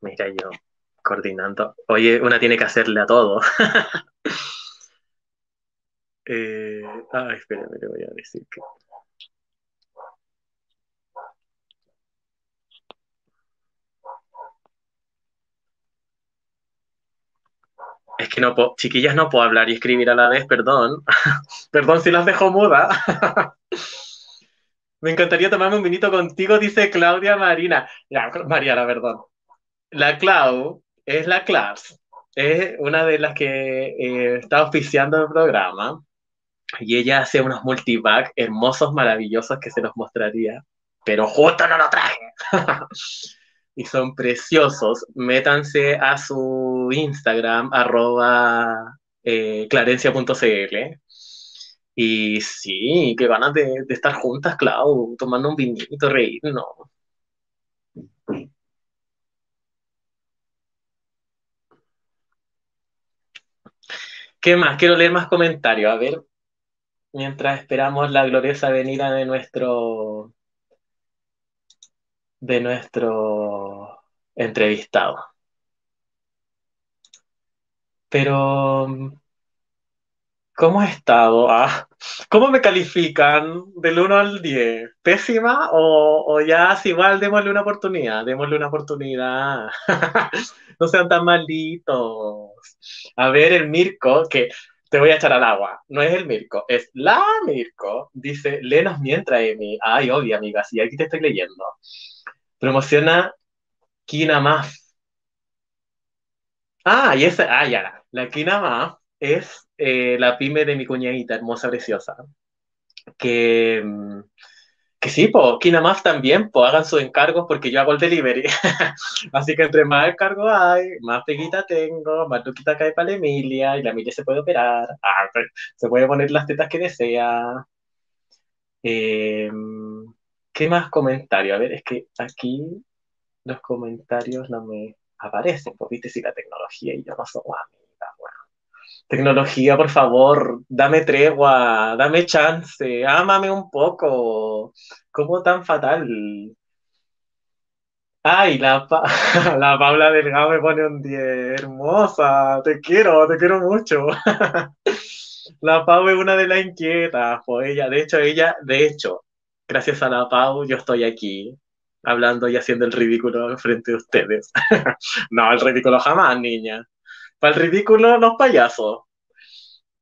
Mira yo, coordinando. Oye, una tiene que hacerle a todo. eh, ay, espérame, le voy a decir que... Es que no puedo, chiquillas, no puedo hablar y escribir a la vez, perdón. perdón si las dejo muda. Me encantaría tomarme un vinito contigo, dice Claudia Marina. Ya, Mariana, perdón. La Clau es la Class, es una de las que eh, está oficiando el programa y ella hace unos multipack hermosos, maravillosos que se los mostraría, pero justo no lo traje. y son preciosos. Métanse a su Instagram, arroba eh, clarencia.cl. Y sí, qué ganas de, de, estar juntas, Clau, tomando un vinito, reír, ¿Qué más? Quiero leer más comentarios. A ver, mientras esperamos la gloriosa venida de nuestro de nuestro entrevistado. Pero, ¿cómo he estado? Ah, ¿Cómo me califican del 1 al 10? ¿Pésima o, ya es igual démosle una oportunidad? Démosle una oportunidad. no sean tan malditos. A ver, el Mirko, que te voy a echar al agua. No es el Mirko, es la Mirko. Dice, lenos mientras, Emi. Ay, obvio, amiga, sí, aquí te estoy leyendo. Promociona Kinamaf. Ah, y esa, ah, ya, la Kinamaf es eh, la pyme de mi cuñadita, hermosa, preciosa. Que, que sí, pues, Kinamaf también, pues hagan sus encargos porque yo hago el delivery. Así que entre más encargos hay, más peguita tengo, más tuquita cae para la Emilia y la Emilia se puede operar. Ah, se puede poner las tetas que desea. Eh, ¿Qué más comentarios? A ver, es que aquí los comentarios no me aparecen, porque viste si la tecnología y yo no amigas, bueno. Tecnología, por favor, dame tregua, dame chance, ámame un poco. ¿Cómo tan fatal? Ay, la, pa la Paula Delgado me pone un 10. Hermosa, te quiero, te quiero mucho. la Pau es una de las inquietas, pues ella, de hecho, ella, de hecho, gracias a la Pau, yo estoy aquí hablando y haciendo el ridículo frente a ustedes. no, el ridículo jamás, niña. Para el ridículo, los payasos.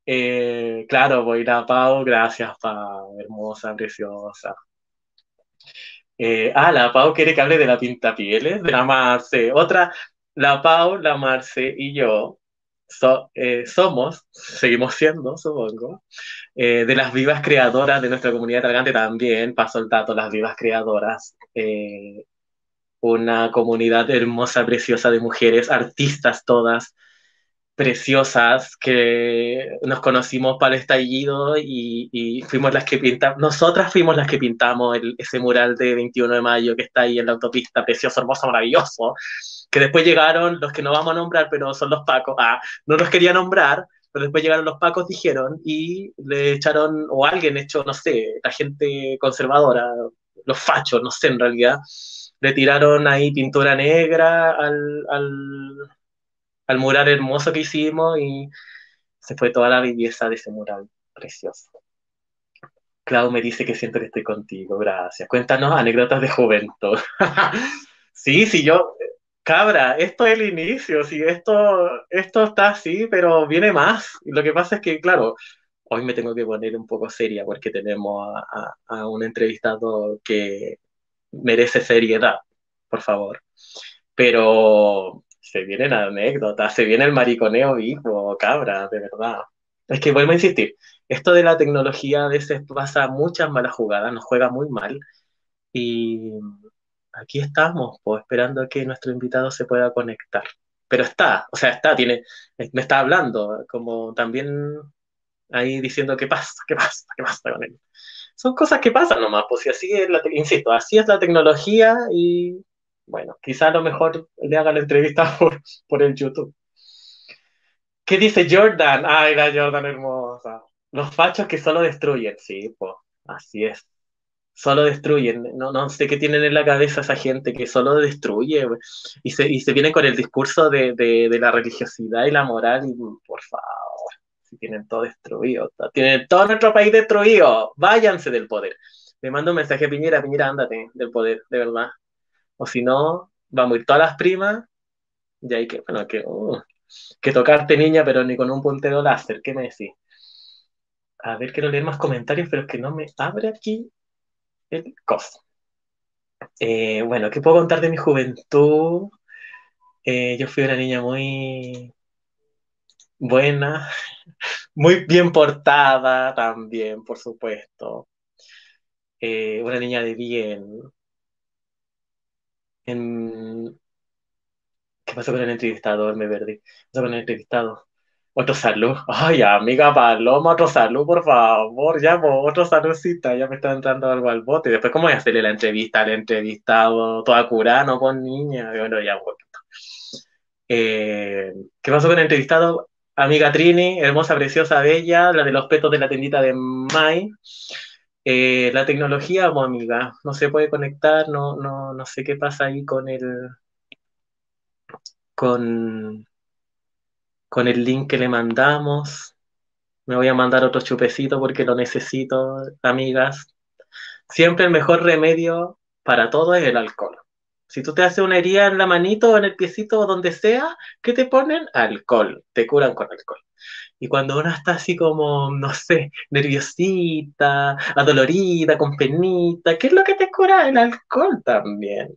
Eh, claro, voy a ir Pau, gracias, Pau, hermosa, preciosa. Eh, ah, la Pau quiere que hable de la pintapieles, de la Marce. Otra, la Pau, la Marce y yo eh, somos, seguimos siendo, supongo, de las vivas creadoras de nuestra comunidad talgante también, paso el dato, las vivas creadoras, una comunidad hermosa, preciosa de mujeres, artistas todas, preciosas que nos conocimos para el estallido y, fuimos las que pintamos, nosotras fuimos las que pintamos ese mural de 21 de mayo que está ahí en la autopista, precioso, hermoso, maravilloso, que después llegaron los que no vamos a nombrar, pero son los pacos, ah, no los quería nombrar, pero después llegaron los pacos, dijeron, y le echaron, o alguien echó, no sé, la gente conservadora, los fachos, no sé en realidad, le tiraron ahí pintura negra al, al al mural hermoso que hicimos y se fue toda la belleza de ese mural precioso. Clau me dice que siento que estoy contigo, gracias. Cuéntanos anécdotas de juventud. sí, sí, yo, cabra, esto es el inicio, sí, esto, esto está así, pero viene más. Lo que pasa es que, claro, hoy me tengo que poner un poco seria porque tenemos a, a un entrevistado que merece seriedad, por favor. Pero se vienen anécdotas, se viene el mariconeo vivo, cabra, de verdad. Es que vuelvo a insistir, esto de la tecnología a veces pasa muchas malas jugadas, nos juega muy mal. Y aquí estamos, pues, esperando a que nuestro invitado se pueda conectar. Pero está, o sea, está, tiene, me está hablando, como también ahí diciendo qué pasa, qué pasa, qué pasa con él. Son cosas que pasan nomás, pues así es la, insisto, así es la tecnología y bueno, quizá a lo mejor le haga la entrevista por, por el YouTube. ¿Qué dice Jordan? Ay, la Jordan hermosa. Los fachos que solo destruyen, sí, pues, así es. Solo destruyen. No, no sé qué tienen en la cabeza esa gente que solo destruye y se, y se viene con el discurso de, de, de, la religiosidad y la moral. Por favor, si tienen todo destruido, tienen todo nuestro país destruido, váyanse del poder. Le mando un mensaje a Piñera, Piñera, ándate del poder, de verdad. O si no, vamos a ir todas las primas y hay que, bueno, que, uh, que tocarte niña, pero ni con un puntero láser. ¿Qué me decís? A ver, quiero leer más comentarios, pero es que no me abre aquí el costo. Eh, bueno, ¿qué puedo contar de mi juventud? Eh, yo fui una niña muy buena, muy bien portada también, por supuesto. Eh, una niña de bien, ¿Qué pasó con el entrevistador? Me perdí. ¿Qué pasó con el entrevistado? Otro salud. Ay, amiga Paloma, otro salud, por favor. Ya, otro saludcita. Ya me está entrando algo al bote. Después, ¿cómo voy a hacerle la entrevista al entrevistado? Toda curada, no con niña. Bueno, ya, eh, ¿Qué pasó con el entrevistado? Amiga Trini, hermosa, preciosa, bella, la de los petos de la tendita de Mai. Eh, la tecnología, pues, amiga, no se puede conectar, no, no, no sé qué pasa ahí con el con, con el link que le mandamos. Me voy a mandar otro chupecito porque lo necesito, amigas. Siempre el mejor remedio para todo es el alcohol. Si tú te haces una herida en la manito o en el piecito o donde sea, ¿qué te ponen? Alcohol. Te curan con alcohol. Y cuando uno está así como, no sé, nerviosita, adolorida, con penita, ¿qué es lo que te cura? El alcohol también.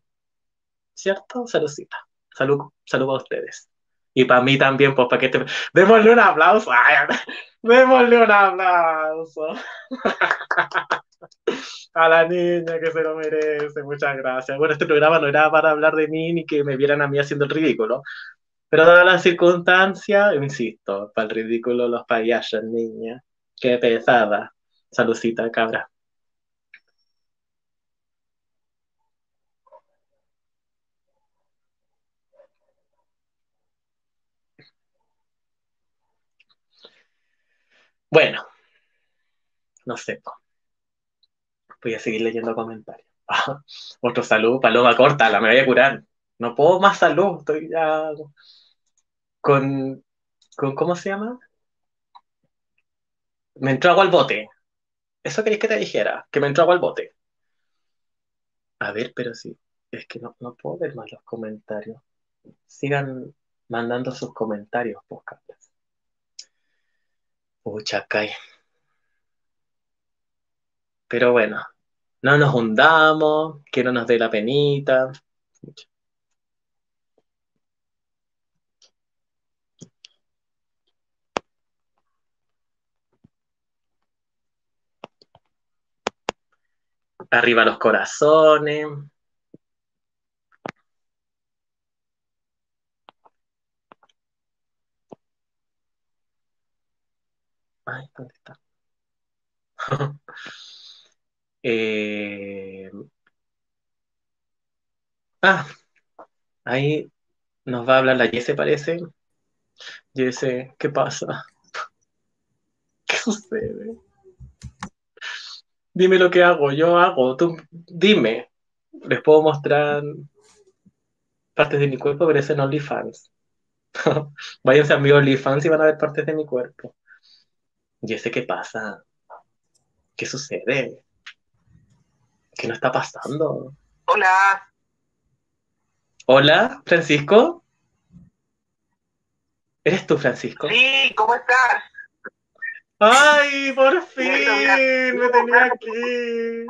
¿Cierto? Saludcita. Salud, salud a ustedes. Y para mí también, pues para que te... Démosle un aplauso. démosle un aplauso. a la niña que se lo merece. Muchas gracias. Bueno, este programa no era para hablar de mí ni que me vieran a mí haciendo el ridículo. Pero dadas las circunstancias, insisto, para el ridículo los payasos, niña. Qué pesada. Salucita, cabra. Bueno, no sé. Voy a seguir leyendo comentarios. Otro salud, paloma corta, la me voy a curar. No puedo más salud, estoy ya con, con ¿cómo se llama? Me entró agua al bote. ¿Eso queréis que te dijera? Que me entró agua al bote. A ver, pero sí. Es que no, no puedo ver más los comentarios. Sigan mandando sus comentarios, pues, Pucha, Pero bueno, no nos hundamos, que no nos dé la penita. Arriba los corazones. Ay, ¿dónde está? Eh, Ah, ahí nos va a hablar la Yese, parece. Yese, ¿qué pasa? ¿Qué sucede? Dime lo que hago, yo hago, tú dime. Les puedo mostrar partes de mi cuerpo, pero es en OnlyFans. Váyanse a mi OnlyFans y van a ver partes de mi cuerpo. Yese, ¿qué pasa? ¿Qué sucede? ¿Qué no está pasando? Hola. Hola, Francisco. ¿Eres tú, Francisco? Sí, ¿cómo estás? ¡Ay, por fin! Me tenía aquí.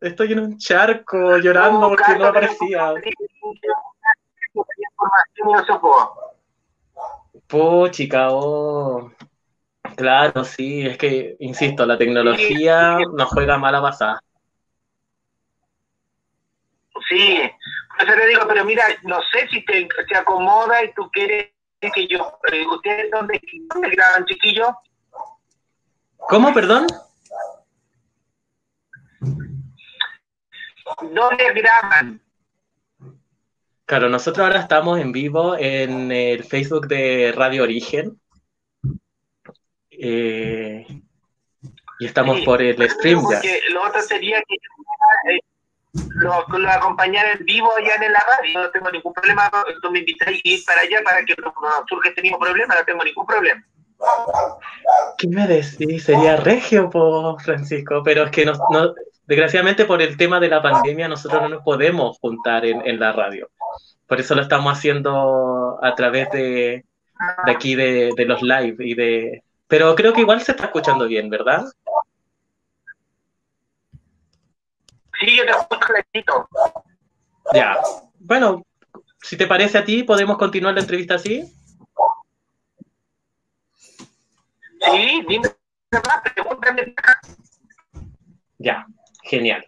Estoy en un charco llorando porque no aparecía. chica, oh. Claro, sí, es que, insisto, la tecnología nos juega mala pasada. Sí, por eso le digo, pero mira, no sé si te, acomoda y tú quieres que yo... Eh, ¿Ustedes dónde, dónde graban, chiquillo? ¿Cómo, perdón? ¿Dónde graban? Claro, nosotros ahora estamos en vivo en el Facebook de Radio Origen. Eh, y estamos por el stream ya. Lo otro sería que eh, lo, lo en vivo allá en la radio, no tengo ningún problema. Tú me invitas a ir para allá para que no, surge este mismo problema, no tengo ningún problema. ¿Qué me decís? Sería regio, por Francisco, pero es que no, desgraciadamente por el tema de la pandemia nosotros no nos podemos juntar en, en la radio. Por eso lo estamos haciendo a través de, de aquí de, de los live y de... Pero creo que igual se está escuchando bien, ¿verdad? Sí, yo te escucho clarito. Ya. Bueno, si te parece a ti, ¿podemos continuar la entrevista así? Sí, dime pregúntame. Ya, genial.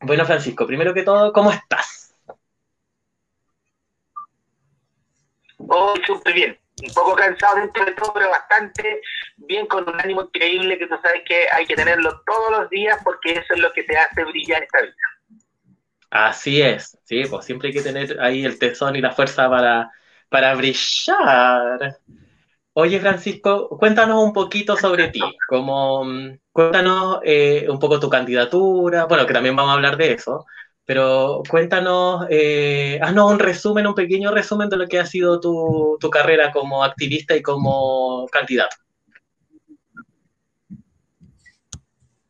Bueno, Francisco, primero que todo, ¿cómo estás? Oh, súper bien un poco cansado dentro de todo, pero bastante bien, con un ánimo increíble que tú sabes que hay que tenerlo todos los días porque eso es lo que te hace brillar esta vida. Así es, sí, pues siempre hay que tener ahí el tesón y la fuerza para, para brillar. Oye, Francisco, cuéntanos un poquito sobre ti, como, cuéntanos eh, un poco tu candidatura, bueno, que también vamos a hablar de eso, pero cuéntanos, eh, haznos un resumen, un pequeño resumen de lo que ha sido tu, tu carrera como activista y como candidato.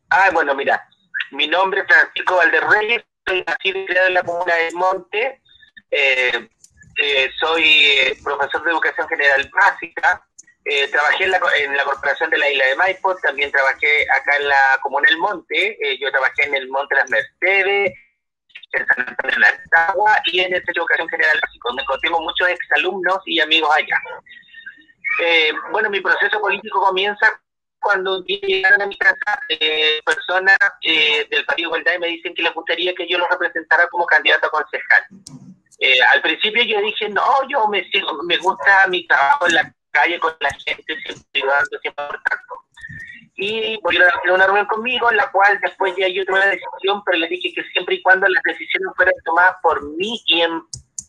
Ah, bueno, mira, mi nombre es Francisco Valderreyes, soy nacido y en la comuna de Monte, eh, eh, soy profesor de educación general básica, trabajé en la, en la, corporación de la isla de Maipo, también trabajé acá en la comuna del Monte, yo trabajé en el Monte Las Mercedes, en San Antonio de la Estagua y en el Centro de Educación General Básico. Me tengo muchos exalumnos y amigos allá. Eh, bueno, mi proceso político comienza cuando llegan a mi casa eh, personas eh, del Partido Igualdad y me dicen que les gustaría que yo los representara como candidato a concejal. al principio yo dije, no, yo me, me gusta mi trabajo en la calle con la gente, siempre ayudando, siempre tanto y volvieron a hacer una reunión conmigo en la cual después ya yo tomé la decisión, pero le dije que siempre y cuando las decisiones fueran tomadas por mí y en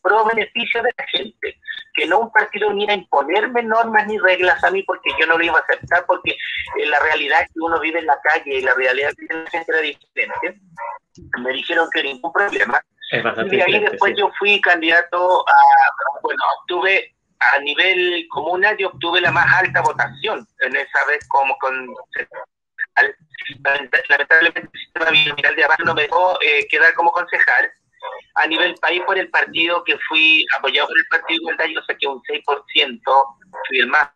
pro beneficio de la gente, que no un partido viniera a imponerme normas ni reglas a mí porque yo no lo iba a aceptar porque eh, la realidad que uno vive en la calle y la realidad que la gente era diferente. Me dijeron que ningún problema. y ahí después yo fui candidato a, bueno, tuve a nivel comunal yo obtuve la más alta votación en esa vez como con lamentablemente el sistema binominal de abajo no me dejó eh, quedar como concejal. A nivel país por el partido que fui apoyado por el partido igualdad yo saqué un 6% fui el más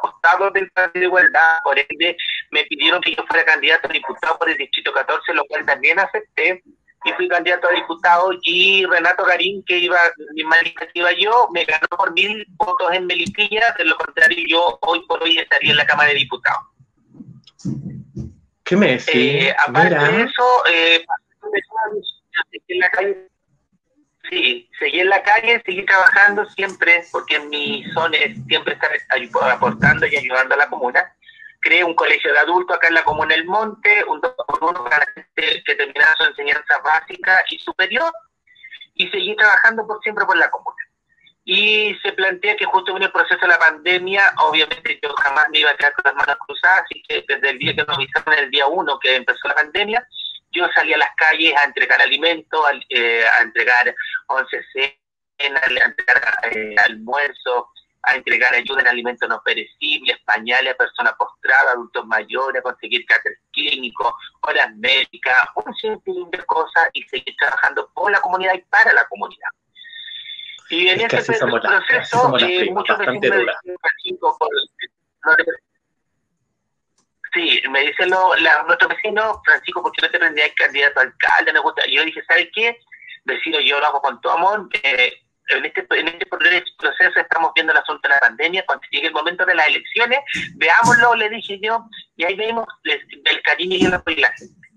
costados del Partido Igualdad, por ende me pidieron que yo fuera candidato a diputado por el Distrito 14, lo cual también acepté y fui candidato a diputado y Renato Garín, que iba, que iba yo, me ganó por mil votos en Melipilla, de lo contrario yo hoy por hoy estaría en la Cámara de Diputados. ¿Qué me decís? Eh, aparte de eso, eh, en la calle, sí, seguí en la calle, seguí trabajando siempre, porque mi son es siempre estar aportando y ayudando a la comuna creé un colegio de adultos acá en la Comuna del Monte, un dos para que terminara su enseñanza básica y superior, y seguí trabajando por siempre por la comuna. Y se plantea que justo en el proceso de la pandemia, obviamente yo jamás me iba a quedar con las manos cruzadas, así que desde el día que nos avisaron, el día uno que empezó la pandemia, yo salí a las calles a entregar alimentos, a, eh, a entregar once cenas, a entregar eh, almuerzo, a entregar ayuda en alimentos no perecibles, pañales a personas postradas, adultos mayores, a conseguir cáteres clínicos, horas médicas, un sinfín de cosas y seguir trabajando por la comunidad y para la comunidad. Y en este proceso, eh, muchos vecinos Sí, me dicen lo, la, nuestro vecino, Francisco, ¿por qué no te prendías candidato a alcalde? Me gusta. Y yo dije, ¿sabes qué? Vecino, yo lo hago con todo amor. Eh, en este, en este proceso estamos viendo el asunto de la pandemia, cuando llegue el momento de las elecciones, veámoslo, le dije yo, y ahí vemos el cariño y el de la gente.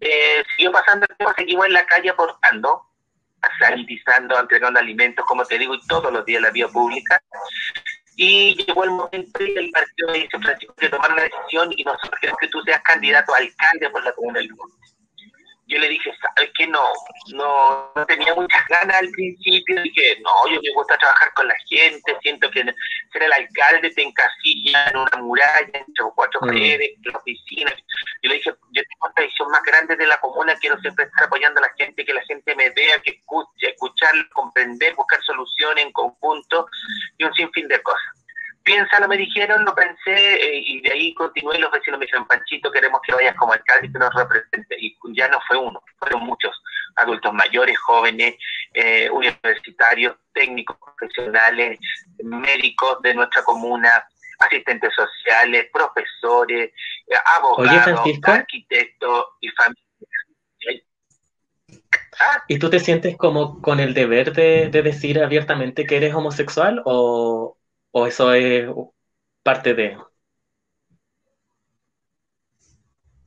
Eh, siguió pasando el tiempo, seguimos en la calle aportando, sanitizando, entregando alimentos, como te digo, y todos los días en la vía pública. Y llegó el momento y el partido dice, Francisco, que tomar una decisión y nosotros queremos que tú seas candidato a alcalde por la Comuna del Mundo yo le dije, ¿sabes qué? No, no, no tenía muchas ganas al principio, dije, no, yo me gusta trabajar con la gente, siento que ser el alcalde te encasilla en una muralla, entre cuatro mm. paredes, en la oficina. Yo le dije, yo tengo una visión más grande de la comuna, quiero siempre estar apoyando a la gente, que la gente me vea, que escuche, escuchar, comprender, buscar soluciones en conjunto y un sinfín de cosas piénsalo, me dijeron, lo pensé eh, y de ahí continué. Los vecinos me dijeron, Panchito, queremos que vayas como alcalde y que nos represente. Y ya no fue uno, fueron muchos adultos mayores, jóvenes, eh, universitarios, técnicos profesionales, médicos de nuestra comuna, asistentes sociales, profesores, eh, abogados, arquitectos y familias. ¿Y tú te sientes como con el deber de, de decir abiertamente que eres homosexual o, ¿O eso es parte de...?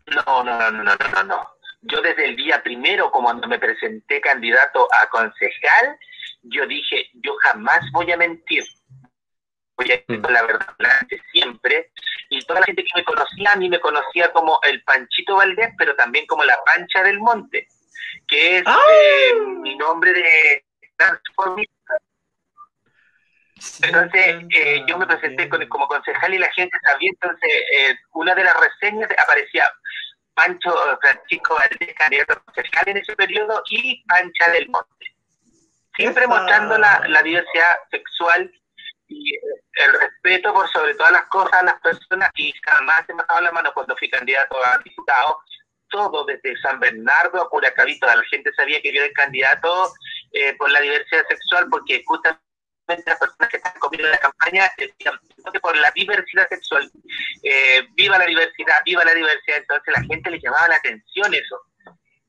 No, no, no, no, no, no, Yo desde el día primero, como cuando me presenté candidato a concejal, yo dije, yo jamás voy a mentir. Voy a decir la verdad siempre. Y toda la gente que me conocía, a mí me conocía como el Panchito Valdés, pero también como la Pancha del Monte, que es ¡Ah! eh, mi nombre de transformista entonces, eh, yo me presenté como concejal y la gente sabía, entonces, eh, una de las reseñas aparecía Pancho Francisco Valdés, candidato a concejal en ese periodo, y Pancha del Monte. Siempre mostrando la, la, diversidad sexual y el respeto por sobre todas las cosas a las personas, y jamás se me dado la mano cuando fui candidato a diputado, todo desde San Bernardo a Curacabito, la gente sabía que yo era el candidato eh, por la diversidad sexual, porque justamente las personas que están conmigo en la campaña decían que por la diversidad sexual, eh, viva la diversidad, viva la diversidad, entonces la gente le llamaba la atención eso.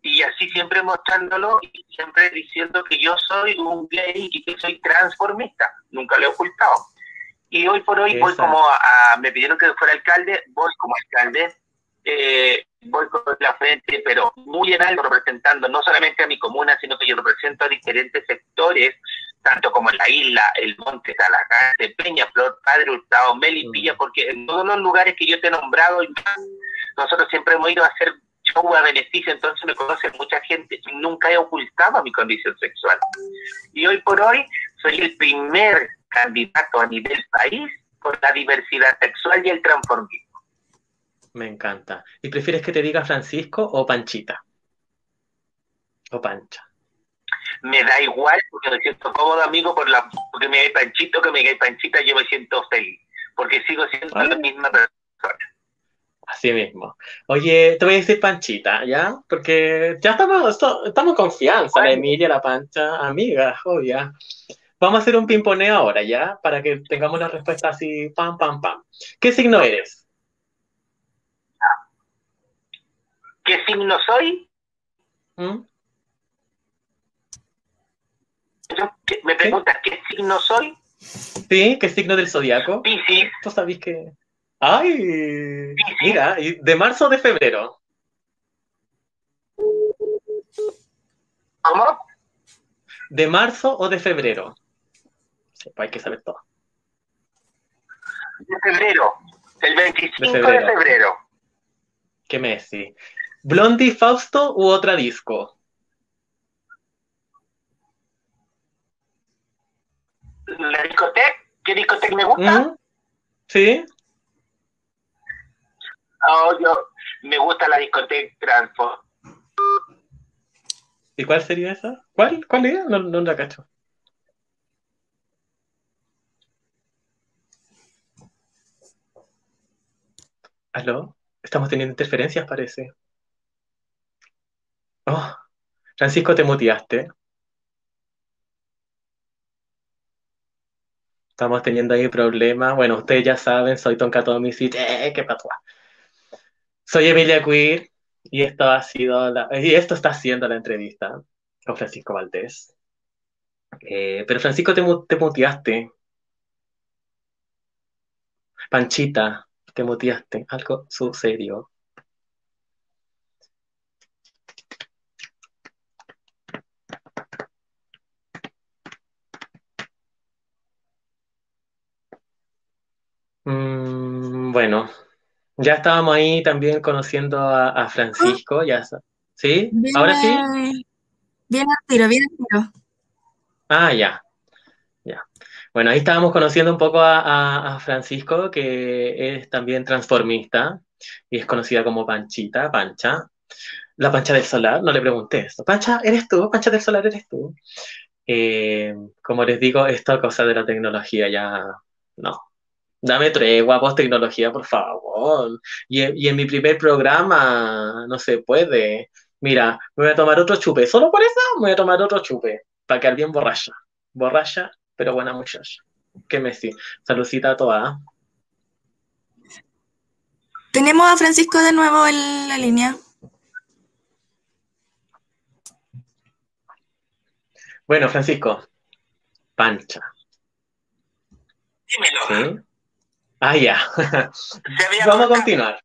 Y así siempre mostrándolo y siempre diciendo que yo soy un gay y que soy transformista, nunca lo he ocultado. Y hoy por hoy voy como a, me pidieron que fuera alcalde, voy como alcalde, eh, voy con la frente, pero muy en alto, representando no solamente a mi comuna, sino que yo represento a diferentes sectores tanto como en la isla, el Monte Talacante, Peñaflor, Padre Hurtado, Melipilla, mm. porque en todos los lugares que yo te he nombrado, nosotros siempre hemos ido a hacer show a beneficio, entonces me conoce mucha gente y nunca he ocultado mi condición sexual. Y hoy por hoy soy el primer candidato a nivel país por la diversidad sexual y el transformismo. Me encanta. ¿Y prefieres que te diga Francisco o Panchita? O Pancha me da igual porque me siento cómodo, amigo, por la, porque me hay panchito, que me hay panchita, yo me siento feliz, porque sigo siendo la misma persona. Así mismo. Oye, te voy a decir Panchita, ¿ya? Porque ya estamos, estamos confianza, la Emilia, la Pancha, amiga, joya. Vamos a hacer un pimponeo ahora, ¿ya? Para que tengamos la respuesta así, pam, pam, pam. ¿Qué signo eres? ¿Qué signo soy? ¿Mm? ¿Me preguntas qué signo soy? Sí, ¿qué signo del zodiaco? Piscis. ¿Tú sabes que...? ¡Ay! Mira, ¿de marzo o de febrero? ¿Cómo? ¿De marzo o de febrero? Pues hay que saber todo. De febrero. El 25 De febrero. ¿Qué mes? Sí. ¿Blondie Fausto u otra disco? La discoteca. ¿Qué discoteca me gusta? ¿Mm? ¿Sí? Oh, yo, me gusta la discoteca Transform. ¿Y cuál sería esa? ¿Cuál? ¿Cuál era? No, no la cacho. ¿Aló? Estamos teniendo interferencias, parece. Oh, Francisco, te muteaste. Estamos teniendo ahí problemas. Bueno, ustedes ya saben, soy Tonka Tomici. ¡Eh, qué patua! Soy Emilia Queer y esto ha sido la, y esto está siendo la entrevista con Francisco Valdés. Eh, pero Francisco, te, te muteaste. Panchita, te muteaste. Algo sucedió. Bueno, ya estábamos ahí también conociendo a, a Francisco, ya ¿Sí? ¿Ahora sí? Viene al tiro, viene al tiro. Ah, ya, ya. Bueno, ahí estábamos conociendo un poco a, a- a Francisco, que es también transformista y es conocida como Panchita, Pancha. La Pancha del Solar, no le pregunté eso. Pancha, ¿eres tú? Pancha del Solar, ¿eres tú? Eh, como les digo, esta cosa de la tecnología ya no. Dame tregua, post tecnología, por favor. Y, en- y en mi primer programa no se puede. Mira, me voy a tomar otro chupe. Solo por eso me voy a tomar otro chupe. Para quedar bien borracha. Borracha, pero buena muchacha. ¿Qué me sí? Saludcita a todas. Tenemos a Francisco de nuevo en la línea. Bueno, Francisco. Pancha. Dímelo. ¿Sí? Ah, ya. Vamos a continuar.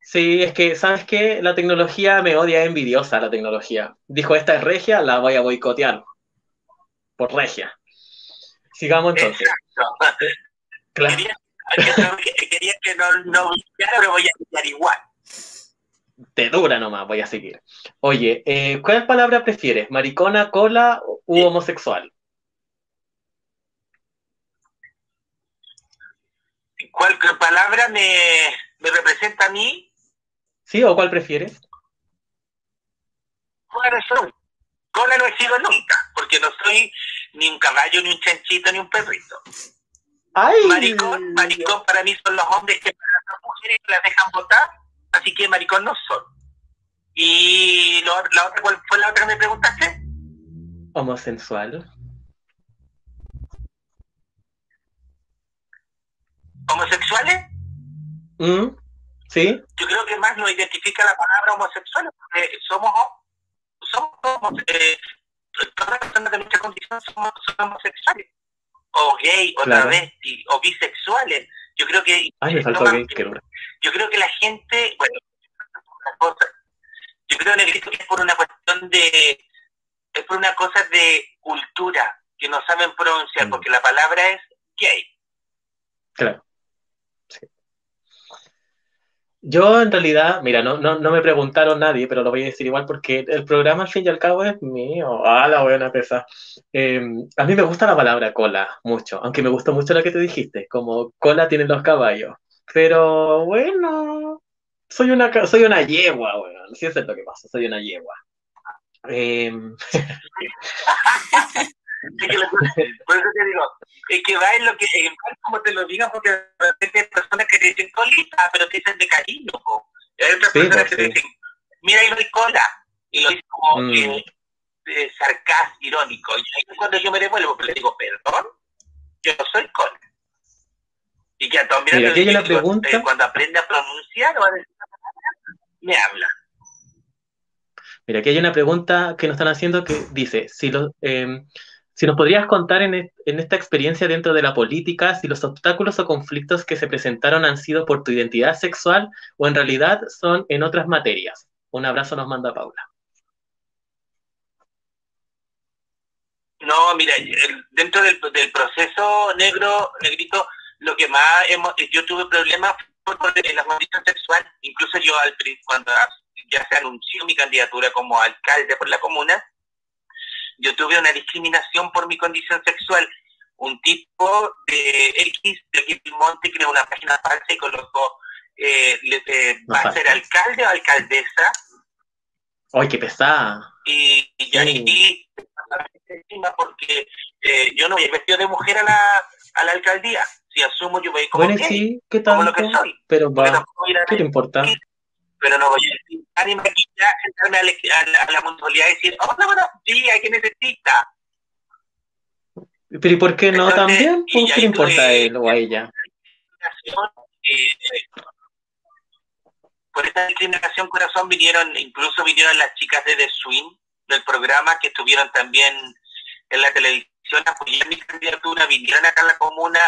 Sí, es que, ¿sabes qué? La tecnología me odia, es envidiosa la tecnología. Dijo, esta es regia, la voy a boicotear. Por regia. Sigamos entonces. Exacto. Claro. Quería, que no- quería que no, no pero voy a brillar igual. Te dura nomás, voy a seguir. Oye, eh, ¿cuál palabra prefieres? ¿Maricona, cola u homosexual? ¿Cuál palabra me, me representa a mí? ¿Sí o cuál prefieres? Buena razón. Cola no he sido nunca, porque no soy ni un caballo, ni un chanchito, ni un perrito. ¡Ay! Maricón, maricón para mí son los hombres que las mujeres las dejan votar, así que maricón no son. Y lo- la otra, ¿cuál fue la otra que me preguntaste? Homosexual. ¿Homosexuales? ¿Mm? ¿Sí? Yo creo que más nos identifica la palabra homosexual, porque somos, somos, eh, todas las personas de nuestra condición somos, somos homosexuales, o gay, o Claro. travesti, o bisexuales. Yo creo que Ay, me qué dura. yo creo que la gente, bueno, una cosa, yo creo Negrito que es por una cuestión de, es por una cosa de cultura que no saben pronunciar, Mm. porque la palabra es gay. Claro. Sí. Yo en realidad, mira, no, no, no me preguntaron nadie, pero lo voy a decir igual porque el programa al fin y al cabo es mío. Ah, la buena pesa. Eh, a mí me gusta la palabra cola, mucho, aunque me gustó mucho lo que te dijiste, como cola tienen los caballos. Pero bueno, soy una, soy una yegua, weón. Sí, eso es lo que pasa, soy una yegua. Eh, por eso te digo, es que va en lo que, en va como te lo digan, porque de repente hay personas que te dicen colita, pero te dicen de cariño, po. Y hay otras Sí, personas pues, que te sí. dicen, mira, ahí no hay cola, y lo dicen como Mm. eh, sarcasmo irónico. Y ahí es cuando yo me devuelvo, le digo, perdón, yo no soy con. Y que también Mira, pregunta. eh, cuando aprende a pronunciar o a decir una palabra, me habla. Mira, aquí hay una pregunta que nos están haciendo que dice, si, lo- eh, si nos podrías contar en, es- en esta experiencia dentro de la política, si los obstáculos o conflictos que se presentaron han sido por tu identidad sexual o en realidad son en otras materias. Un abrazo nos manda Paula. No, mira, dentro del, proceso negro, negrito, lo que más hemos, yo tuve problemas por la condición sexual. Incluso yo, al, cuando ya se anunció mi candidatura como alcalde por la comuna, yo tuve una discriminación por mi condición sexual. Un tipo de X de aquí Monte creó una página falsa y colocó, eh, le- eh, va a ser alcalde o alcaldesa ¡Ay, qué pesada! y, y ahí encima porque eh, yo no voy a ir vestido de mujer a la, a la alcaldía. Si asumo, yo voy a ir como Bueno, gay, sí, ¿qué como lo que soy. Pero va, ¿qué te importa? Pero no voy a pintar ni maquillar, sentarme a la, a la- municipalidad y decir, hola, buenos días, ¿qué necesita? Pero ¿y por qué no Entonces, también? ¿Por qué ahí le importa a él o a ella? Eh, por esta discriminación corazón vinieron, incluso vinieron las chicas de The Swing del programa que estuvieron también en la televisión apoyando mi candidatura, vinieron acá a la comuna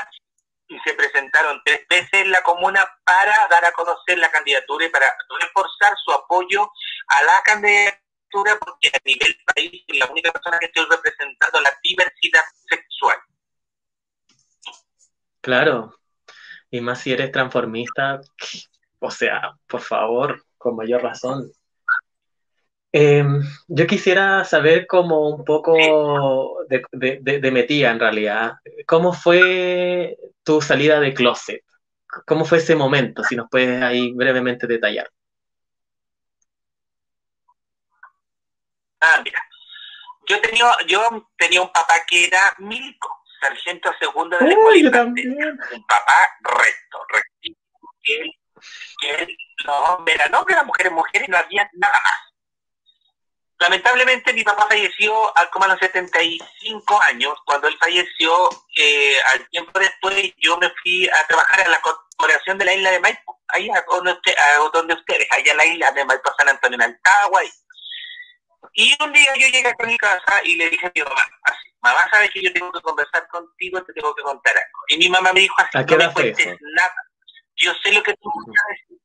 y se presentaron tres veces en la comuna para dar a conocer la candidatura y para reforzar su apoyo a la candidatura porque a nivel país la única persona que estoy representando la diversidad sexual. Claro. Y más si eres transformista, o sea, por favor, con mayor razón. Eh, yo quisiera saber como un poco de, de, de, de Metía en realidad. ¿Cómo fue tu salida de closet? ¿Cómo fue ese momento? Si nos puedes ahí brevemente detallar. Ah, mira. Yo tenía, yo tenía un papá que era milico, sargento segundo de la escuela Uy, también. Un papá recto, rectísimo, que él, que él, los hombres eran hombres, las mujeres mujeres, y no había nada más. Lamentablemente mi papá falleció al como a los 75 años. Cuando él falleció, eh, al tiempo después yo me fui a trabajar a la corporación de la isla de Maipo, ahí a donde, usted, a donde ustedes, allá en la isla de Maipo, San Antonio, en Altagua. Y, y un día yo llegué a mi casa y le dije a mi mamá, así, mamá, sabes que yo tengo que conversar contigo, te tengo que contar algo. Y mi mamá me dijo así, ¿A qué no me fue cuentes nada. Yo sé lo que tú me vas a decir.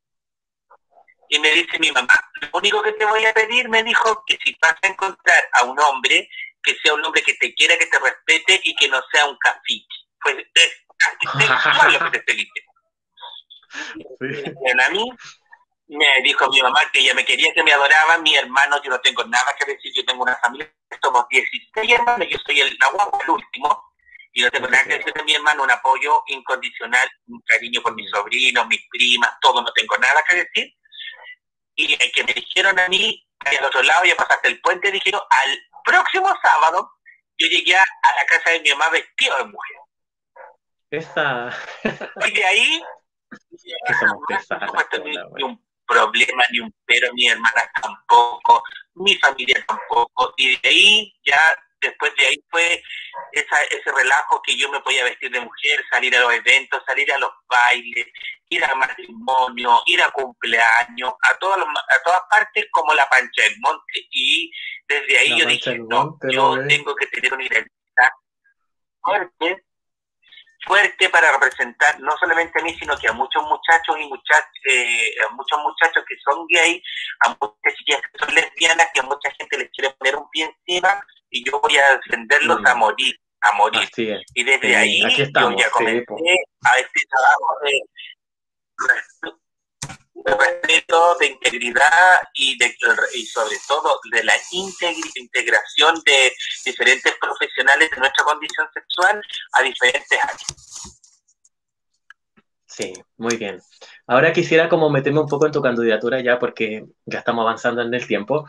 Y me dice mi mamá, lo único que te voy a pedir, me dijo, que si vas a encontrar a un hombre, que sea un hombre que te quiera, que te respete y que no sea un cafique. Pues es lo que te. Sí. Bien, a mí me dijo mi mamá que ella me quería, que me adoraba, mi hermano, yo no tengo nada que decir, yo tengo una familia, somos 16 hermanos, yo soy el, guagua, el último, y no tengo nada que decir de mi hermano, un apoyo incondicional, un cariño por mis sobrinos, mis primas, todo, no tengo nada que decir. Y el que me dijeron a mí, que al otro lado ya pasaste el puente, dijeron, al próximo sábado, yo llegué a la casa de mi mamá vestido de mujer. Esa. Y de ahí, no la ni un problema, ni un pero, mi hermana tampoco, mi familia tampoco. Y de ahí, ya después de ahí fue esa, ese relajo que yo me podía vestir de mujer, salir a los eventos, salir a los bailes, ir a matrimonio, ir a cumpleaños, a, todos los, a todas partes como la pancha del monte. Y desde ahí La yo dije, no, yo ves. tengo que tener una identidad fuerte, fuerte para representar no solamente a mí, sino que a muchos muchachos y muchachas, eh, a muchos muchachos que son gay, a muchas chicas que son lesbianas, que a mucha gente les quiere poner un pie encima, y yo voy a defenderlos Mm. a morir, a morir. Y desde Sí, ahí estamos, yo ya comencé a este trabajo de, de respeto, de integridad y, de, y sobre todo de la integración de diferentes profesionales de nuestra condición sexual a diferentes áreas. Sí, muy bien. Ahora quisiera como meterme un poco en tu candidatura ya porque ya estamos avanzando en el tiempo.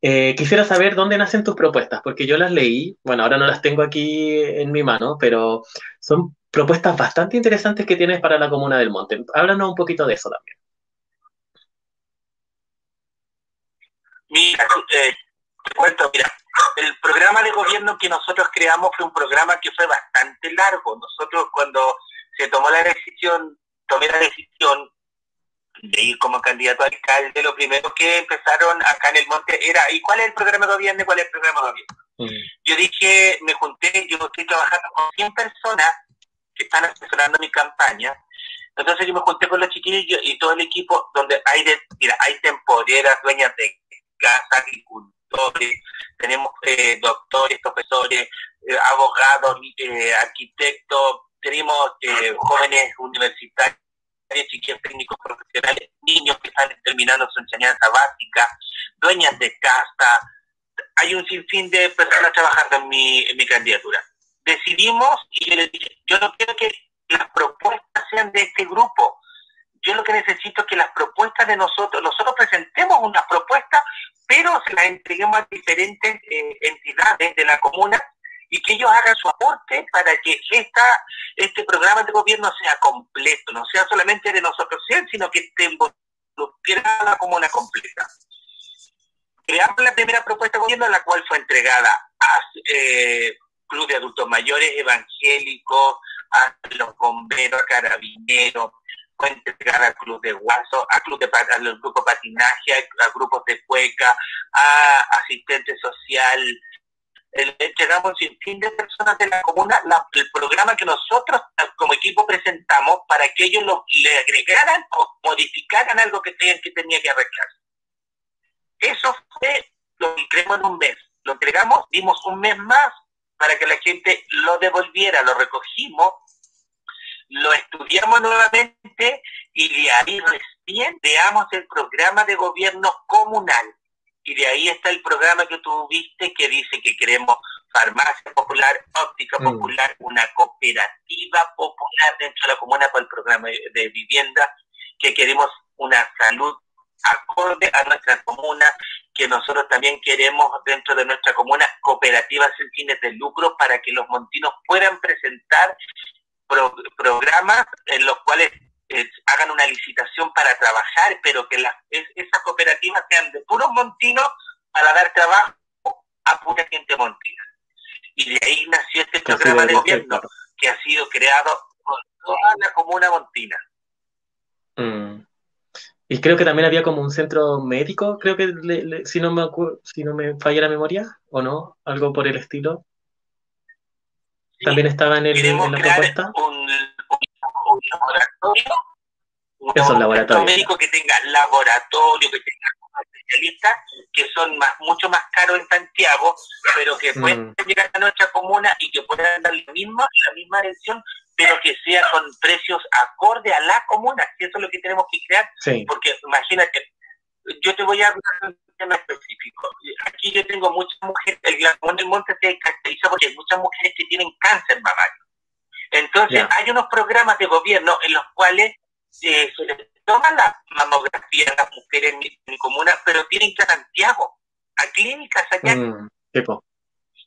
Eh, quisiera saber dónde nacen tus propuestas, porque yo las leí, bueno, ahora no las tengo aquí en mi mano, pero son propuestas bastante interesantes que tienes para la Comuna del Monte. Háblanos un poquito de eso también. Mira, eh, te cuento, mira, el programa de gobierno que nosotros creamos fue un programa que fue bastante largo. Nosotros cuando se tomó la decisión, tomé la decisión de ir como candidato a alcalde, lo primero que empezaron acá en el monte era, ¿y cuál es el programa de gobierno cuál es el programa de gobierno? Mm. Yo dije, me junté, yo estoy trabajando con 100 personas que están asesorando mi campaña, entonces yo me junté con los chiquillos y todo el equipo donde hay de, mira, hay temporeras, dueñas de casa, agricultores, tenemos eh, doctores, profesores, eh, abogados, eh, arquitectos, tenemos jóvenes universitarios, chiquillos técnicos profesionales, niños que están terminando su enseñanza básica, dueñas de casa, hay un sinfín de personas trabajando en mi, en mi candidatura. Decidimos y yo les dije, yo no quiero que las propuestas sean de este grupo. Yo lo que necesito es que las propuestas de nosotros, nosotros presentemos unas propuestas, pero se las entreguemos a diferentes eh, entidades de la comuna y que ellos hagan su aporte para que esta, este programa de gobierno sea completo, no sea solamente de nosotros, sino que esté involucrada la comuna completa. Creamos la primera propuesta de gobierno, la cual fue entregada a eh, Club de Adultos Mayores, Evangélicos, a los bomberos, a carabineros, fue entregada al Club de Guaso, a Club de al grupo patinaje, a, grupos de cueca, a asistente social, entregamos sin fin de personas de la comuna el programa que nosotros como equipo presentamos para que ellos lo, le agregaran o modificaran algo que tenían que tenía que arreglar. Eso fue lo que creemos en un mes. Lo entregamos, dimos un mes más para que la gente lo devolviera, lo recogimos, lo estudiamos nuevamente y de ahí recién veamos el programa de gobierno comunal y de ahí está el programa que tú viste que dice que queremos farmacia popular, óptica mm. popular, una cooperativa popular dentro de la comuna para el programa de vivienda, que queremos una salud acorde a nuestra comuna, que nosotros también queremos dentro de nuestra comuna cooperativas sin fines de lucro para que los montinos puedan presentar programas en los cuales hagan una licitación para trabajar, pero que las, esas cooperativas sean de puros montinos para dar trabajo a pura gente montina. Y de ahí nació este programa de gobierno que ha sido creado por toda la comuna montina. Mm. Y creo que también había como un centro médico, creo que si no me si no me falla la memoria, o no, algo por el estilo. También estaba en, el, en la propuesta. Un, laboratorio un laboratorio. médico que tenga laboratorio, que tenga especialistas que son más, mucho más caros en Santiago, pero que pueden mm. llegar a nuestra comuna y que puedan dar la misma, la misma atención, pero que sea con precios acorde a la comuna. Y eso es lo que tenemos que crear, porque imagínate, yo te voy a hablar de un tema específico. Aquí yo tengo muchas mujeres, el del Monte se caracteriza porque hay muchas mujeres que tienen cáncer mamario. Entonces, hay unos programas de gobierno en los cuales eh, se les toma la mamografía a las mujeres en mi, comuna, pero tienen que ir a Santiago, a clínicas allá. Mm,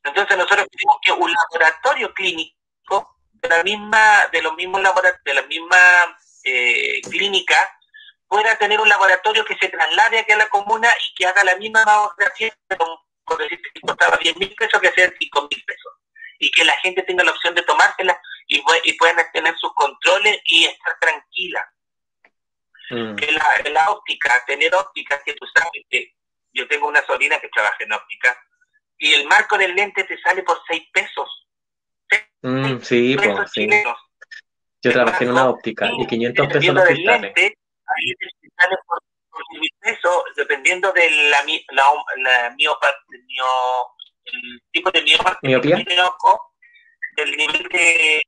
Entonces nosotros tenemos que un laboratorio clínico de la misma, de los mismos laboratorios, de la misma eh, clínica, pueda tener un laboratorio que se traslade aquí a la comuna y que haga la misma mamografía, por decirte que costaba 10 mil pesos, que sea 5 mil pesos. Y que la gente tenga la opción de tomársela y, y puedan tener sus controles y estar tranquila. Mm. Que la, la, óptica, tener óptica, que tú sabes que yo tengo una sobrina que trabaja en óptica, y el marco del lente te sale por 6 pesos. Mm, sí, pues, sí. Yo trabajé en una óptica y 500 pesos los cristales. Lente, ahí te sale por, por pesos, dependiendo de la, la, la miopa, mio, el tipo de miopatía, miopía, del nivel de,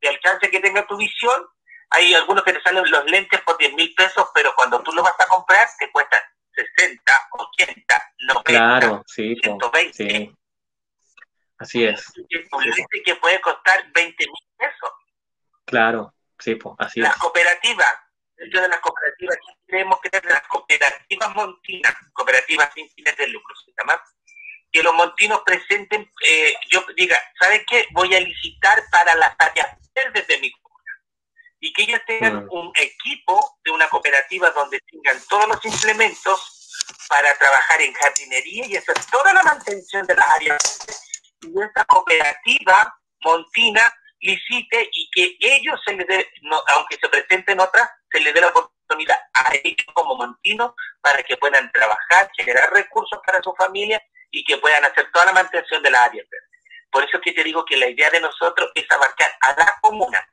de alcance que tenga tu visión, hay algunos que te salen los lentes por 10 mil pesos, pero cuando tú lo vas a comprar te cuestan 60, 80, 90, claro, sí, 120. Sí. Así es. un lente que puede costar 20 mil pesos. Claro, sí, pues, así las cooperativas, dentro de las cooperativas, queremos crear las cooperativas montinas, cooperativas sin fines de lucro, ¿se llama? Que los montinos presenten, eh, yo diga, ¿sabes qué? Voy a licitar para las áreas verdes de mi y que ellos tengan mm. un equipo de una cooperativa donde tengan todos los implementos para trabajar en jardinería y hacer toda la mantención de las áreas. Y esta cooperativa montina licite y que ellos se les dé, aunque se presenten otras, se les dé la oportunidad a ellos como montinos para que puedan trabajar, generar recursos para su familia y que puedan hacer toda la mantención de las áreas Por eso que te digo que la idea de nosotros es abarcar a la comuna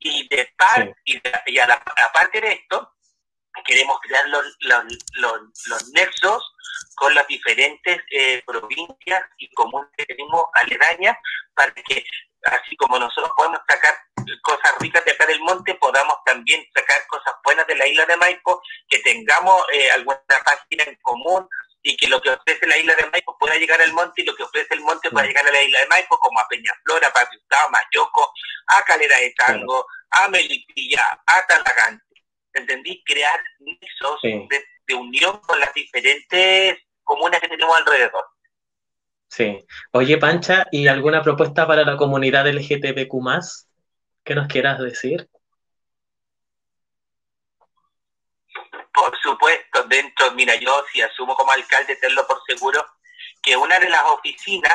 y de par, y, y a la, aparte de esto, queremos crear los, los, los, nexos con las diferentes eh, provincias y comunas que tenemos aledañas para que así como nosotros podemos sacar cosas ricas de acá del monte, podamos también sacar cosas buenas de la isla de Maipo, que tengamos eh, alguna página en común y que lo que ofrece la isla de Maipo pueda llegar al monte y lo que ofrece el monte pueda mm. llegar a la isla de Maipo, como a Peñaflora, a Mayoco, a Calera de Tango, a Melipilla, a Talagante. ¿Entendí? Crear nexos de unión con las diferentes comunas que tenemos alrededor. Sí. Oye, Pancha, ¿y alguna propuesta para la comunidad LGTBQ que nos quieras decir? Por supuesto, dentro, mira, yo si asumo como alcalde, tenlo por seguro, que una de las oficinas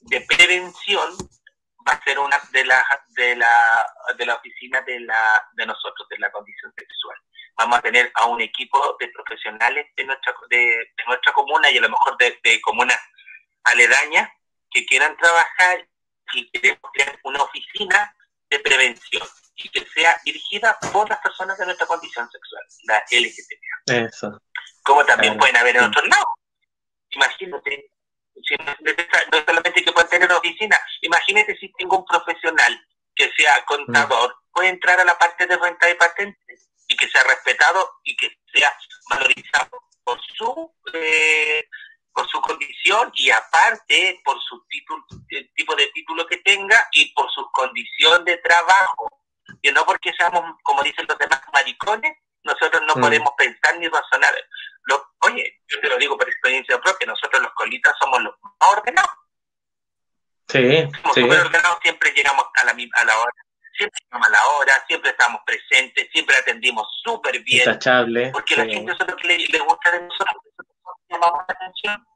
de prevención va a ser una de las de la de la oficina de la de nosotros de la condición sexual. Vamos a tener a un equipo de profesionales de nuestra de, nuestra comuna y a lo mejor de, de comunas aledañas que quieran trabajar y queremos crear una oficina de prevención y que sea dirigida por las personas de nuestra condición sexual, la LGTB. Eso. Como también pueden haber en otros lados. Imagínate, no solamente que puedan tener una oficina, imagínate si tengo un profesional que sea contador, mm. puede entrar a la parte de renta de patentes y que sea respetado y que sea valorizado por su eh, por su condición y aparte por su título, el tipo de título que tenga y por su condición de trabajo. Y no porque seamos, como dicen los demás, maricones, nosotros no mm. podemos pensar ni razonar. Lo, oye, yo te lo digo por experiencia propia, nosotros los colitas somos los más ordenados. Sí, somos sí. ordenados, siempre llegamos a la, a la hora. Siempre llegamos a la hora, siempre estamos presentes, siempre atendimos súper bien. porque la gente eso es lo que le gusta de nosotros llamamos la atención.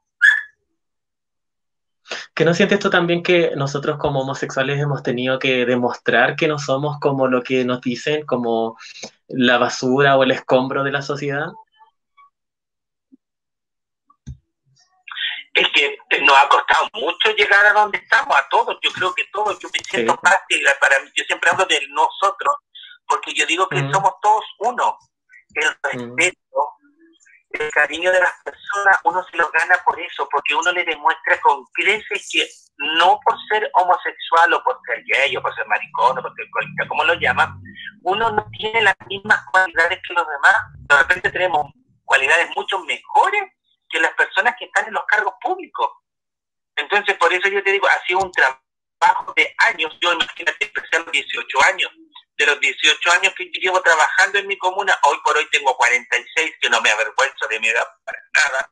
¿Que no sientes tú también que nosotros como homosexuales hemos tenido que demostrar que no somos como lo que nos dicen, como la basura o el escombro de la sociedad? Es que nos ha costado mucho llegar a donde estamos, a todos. Yo creo que todos, yo me siento parte, para mí, yo siempre hablo de nosotros, porque yo digo que somos todos uno. El respeto, el cariño de las personas uno se lo gana por eso, porque uno le demuestra con creces que no por ser homosexual o por ser gay o por ser maricón o por ser como lo llaman, uno no tiene las mismas cualidades que los demás. De repente tenemos cualidades mucho mejores que las personas que están en los cargos públicos. Entonces, por eso yo te digo, ha sido un trabajo de años. Yo imagínate, empecé a los 18 años de los 18 años que llevo trabajando en mi comuna, hoy por hoy tengo 46, que no me avergüenzo de mi edad para nada.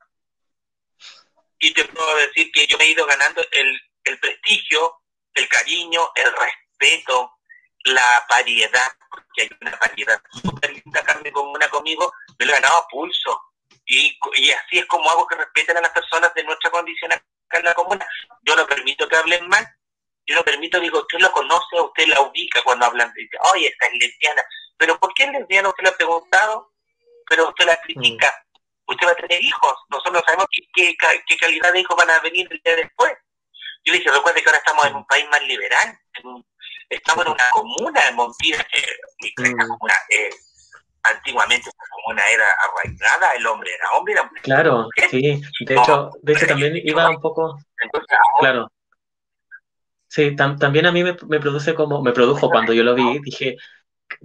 Y te puedo decir que yo me he ido ganando el, prestigio, el cariño, el respeto, la variedad, porque hay una variedad súper linda acá en mi comuna conmigo, me lo he ganado a pulso. Y, y así es como hago que respeten a las personas de nuestra condición acá en la comuna. Yo no permito que hablen mal, yo no permito, digo, usted lo conoce, usted la ubica cuando hablan, dice, oye, esta es lesbiana. Pero ¿por qué es lesbiana? Usted le ha preguntado, pero usted la critica. Mm. Usted va a tener hijos, nosotros sabemos qué, qué, calidad de hijos van a venir el día después. Yo dije, recuerde que ahora estamos en un país más liberal, estamos en una comuna en Montilla, que mm. comuna, eh, antiguamente esta comuna era arraigada, el hombre era hombre, era mujer. Claro, sí, de hecho, de hecho también iba un poco... Entonces, claro Sí, también a mí me, produce como, me produjo cuando yo lo vi, dije,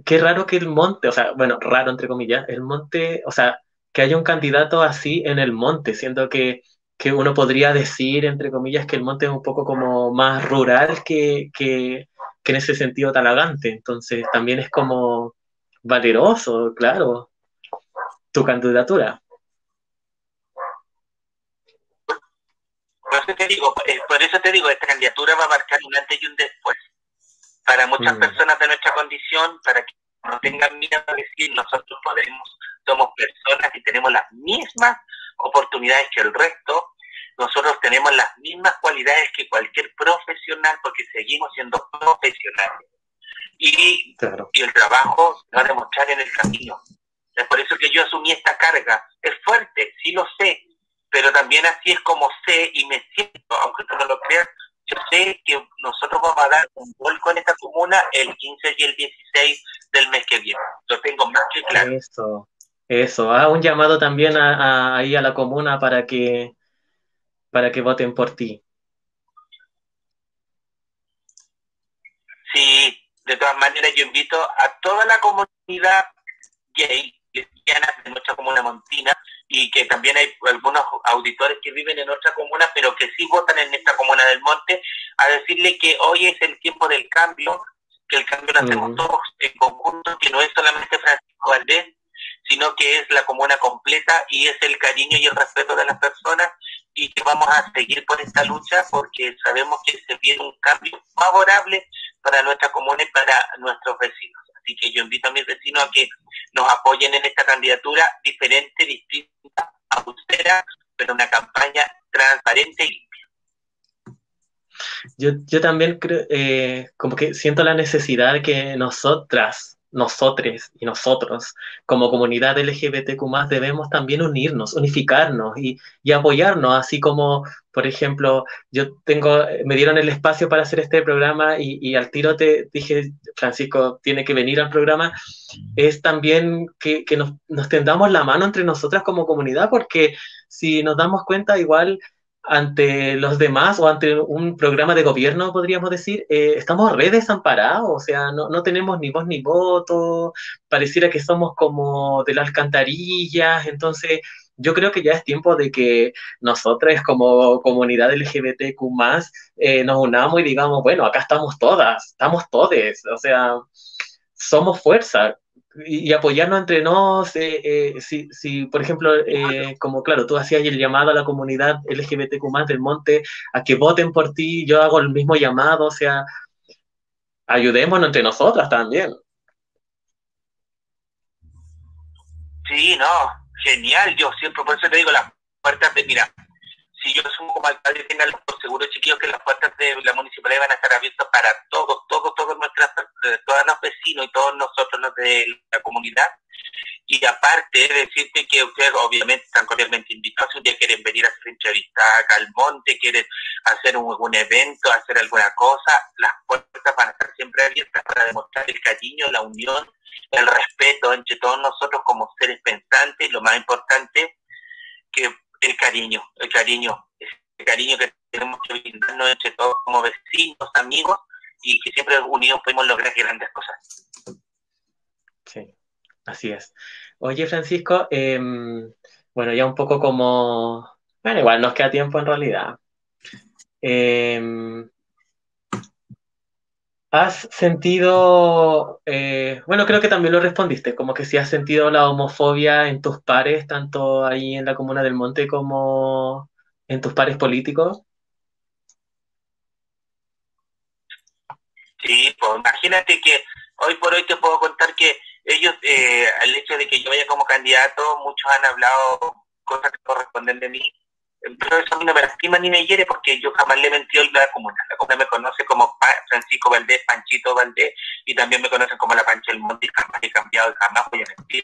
qué raro que el monte, o sea, bueno, raro entre comillas, el monte, o sea, que haya un candidato así en el monte, siendo que, que uno podría decir, entre comillas, que el monte es un poco como más rural que, que, que en ese sentido talagante, entonces también es como valeroso, claro, tu candidatura. Por eso te digo, eh, por eso te digo, esta candidatura va a marcar un antes y un después. Para muchas mm. personas de nuestra condición, para que no tengan miedo a decir nosotros podemos, somos personas y tenemos las mismas oportunidades que el resto, nosotros tenemos las mismas cualidades que cualquier profesional porque seguimos siendo profesionales. Y, y el trabajo va a demostrar en el camino. Es por eso que yo asumí esta carga. Es fuerte, sí lo sé, pero también así es como sé y me siento, aunque tú no lo creas, yo sé que nosotros vamos a dar un vuelco en esta comuna el 15 y el 16 del mes que viene. Lo tengo más que claro. Eso, eso. Ah, un llamado también a, ahí a la comuna para que, para que voten por ti. Sí, de todas maneras yo invito a toda la comunidad gay, cristiana de nuestra comuna montina, y que también hay algunos auditores que viven en otra comuna, pero que sí votan en esta comuna del monte, a decirle que hoy es el tiempo del cambio, que el cambio lo hacemos todos en conjunto, que no es solamente Francisco Valdés, sino que es la comuna completa y es el cariño y el respeto de las personas y que vamos a seguir por esta lucha porque sabemos que se viene un cambio favorable para nuestra comuna y para nuestros vecinos. Así que yo invito a mis vecinos a que nos apoyen en esta candidatura diferente, distinta, austera, pero una campaña transparente y limpia. Yo, yo también creo, eh, como que siento la necesidad de que nosotras, nosotros y nosotros, como comunidad LGBTQ, debemos también unirnos, unificarnos y, y, apoyarnos, así como, por ejemplo, yo tengo, me dieron el espacio para hacer este programa y, y al tiro te dije, Francisco, tiene que venir al programa, es también que, que nos, nos tendamos la mano entre nosotras como comunidad, porque si nos damos cuenta, igual ante los demás o ante un programa de gobierno, podríamos decir, eh, estamos re desamparados, o sea, no, no, tenemos ni voz ni voto, pareciera que somos como de las alcantarillas, entonces yo creo que ya es tiempo de que nosotros como comunidad LGBTQ eh, nos unamos y digamos, bueno, acá estamos todas, estamos todes, o sea, somos fuerza, y, apoyarnos entre nos, eh, eh, si, si, por ejemplo, eh, como claro, tú hacías el llamado a la comunidad LGBTQ del monte a que voten por ti, yo hago el mismo llamado, o sea, ayudémonos entre nosotras también. Sí, no, genial, yo siempre por eso te digo, las puertas de, mira, si yo soy como alcalde, tengan por seguro, chiquillos, que las puertas de la municipalidad van a estar abiertas para todos, todos, todos nuestras, todos los vecinos y todos nosotros los de la comunidad. Y aparte, decirte que ustedes obviamente están cordialmente invitados, si un día quieren venir a hacer entrevista acá al monte, quieren hacer un, evento, hacer alguna cosa, las puertas van a estar siempre abiertas para demostrar el cariño, la unión, el respeto entre todos nosotros como seres pensantes, lo más importante, que el cariño, el cariño, el cariño que tenemos que brindarnos entre todos como vecinos, amigos, y que siempre unidos podemos lograr grandes cosas. Sí, así es. Oye, Francisco, em, bueno, ya un poco como, bueno, igual nos queda tiempo en realidad. Eh, ¿Has sentido, eh, bueno, creo que también lo respondiste, como que si has sentido la homofobia en tus pares, tanto ahí en la Comuna del Monte como en tus pares políticos? Sí, pues imagínate que hoy por hoy te puedo contar que ellos, eh, al hecho de que yo vaya como candidato, muchos han hablado cosas que corresponden de mí, pero eso a mí no me lastima ni me hiere porque yo jamás le he mentido a la comuna. La comuna me conoce como Francisco Valdés, Panchito Valdés, y también me conocen como la Pancha del Monte y jamás he cambiado, jamás voy a mentir.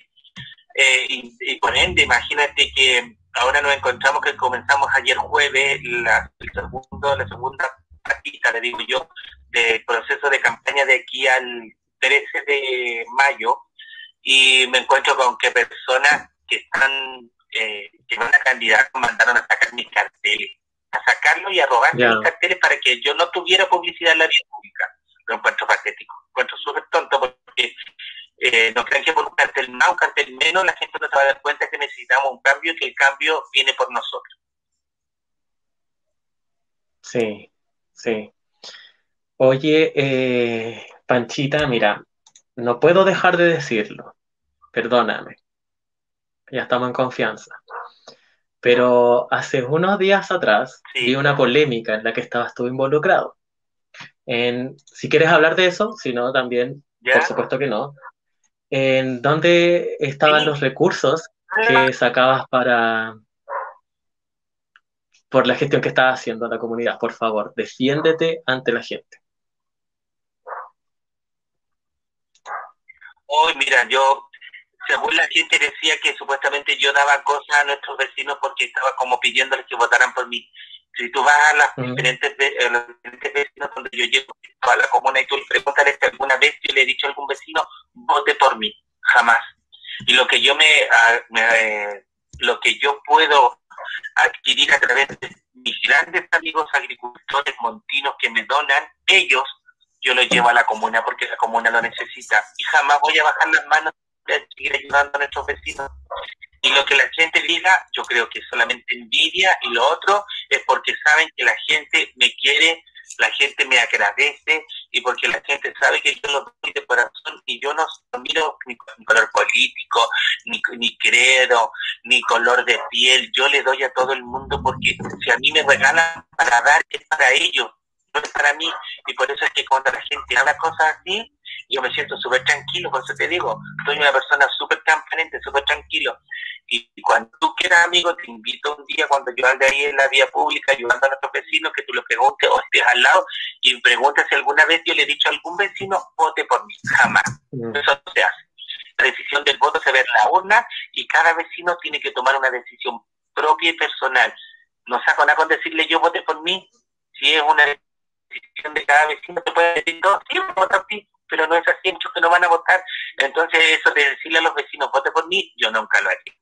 Eh, y, por ende, imagínate que ahora nos encontramos que comenzamos ayer jueves la, el segundo, la segunda patita, le digo yo, del proceso de campaña de aquí al 13 de mayo, y me encuentro con que personas que están eh, que una candidata mandaron a sacar mis carteles, a sacarlo y a robar mis carteles para que yo no tuviera publicidad en la vía pública. Lo encuentro patético, lo encuentro súper tonto porque eh, no crean que por un cartel más, un cartel menos, la gente no se va a dar cuenta que necesitamos un cambio y que el cambio viene por nosotros. Sí, sí. Oye, eh, Panchita, mira, no puedo dejar de decirlo, perdóname ya estamos en confianza. Pero hace unos días atrás vi una polémica en la que estabas tú involucrado. En, si quieres hablar de eso, si no, también, por supuesto que no. En dónde estaban los recursos que sacabas para, por la gestión que estás haciendo a la comunidad. Por favor, defiéndete ante la gente. Hoy, mira, yo, según la gente decía que supuestamente yo daba cosas a nuestros vecinos porque estaba como pidiéndoles que votaran por mí. Si tú vas a las diferentes, los diferentes vecinos donde yo llevo a la comuna y tú le preguntas si alguna vez yo le he dicho a algún vecino, vote por mí, jamás. Y lo que yo me, ah, eh, lo que yo puedo adquirir a través de mis grandes amigos agricultores montinos que me donan, ellos yo los llevo a la comuna porque la comuna lo necesita. Y jamás voy a bajar las manos seguir ayudando a nuestros vecinos. Y lo que la gente diga, yo creo que solamente envidia y lo otro es porque saben que la gente me quiere, la gente me agradece y porque la gente sabe que yo lo doy de corazón y yo no miro mi, color político, ni, ni credo, ni color de piel, yo le doy a todo el mundo porque si a mí me regalan para dar es para ellos, no es para mí y por eso es que cuando la gente habla cosas así, yo me siento súper tranquilo, por eso te digo, soy una persona súper transparente, súper tranquilo. Y, cuando tú quieras, amigo, te invito un día cuando yo ande ahí en la vía pública ayudando a nuestros vecinos, que tú lo preguntes o estés al lado y preguntes si alguna vez yo le he dicho a algún vecino, vote por mí. Jamás. Mm. Eso no se hace. La decisión del voto se ve en la urna y cada vecino tiene que tomar una decisión propia y personal. No saco nada con decirle yo vote por mí. Si es una decisión de cada vecino, te puede decir, no, sí, vota por ti pero no es así, muchos que no van a votar. Entonces, eso de decirle a los vecinos, vote por mí, yo nunca lo haría.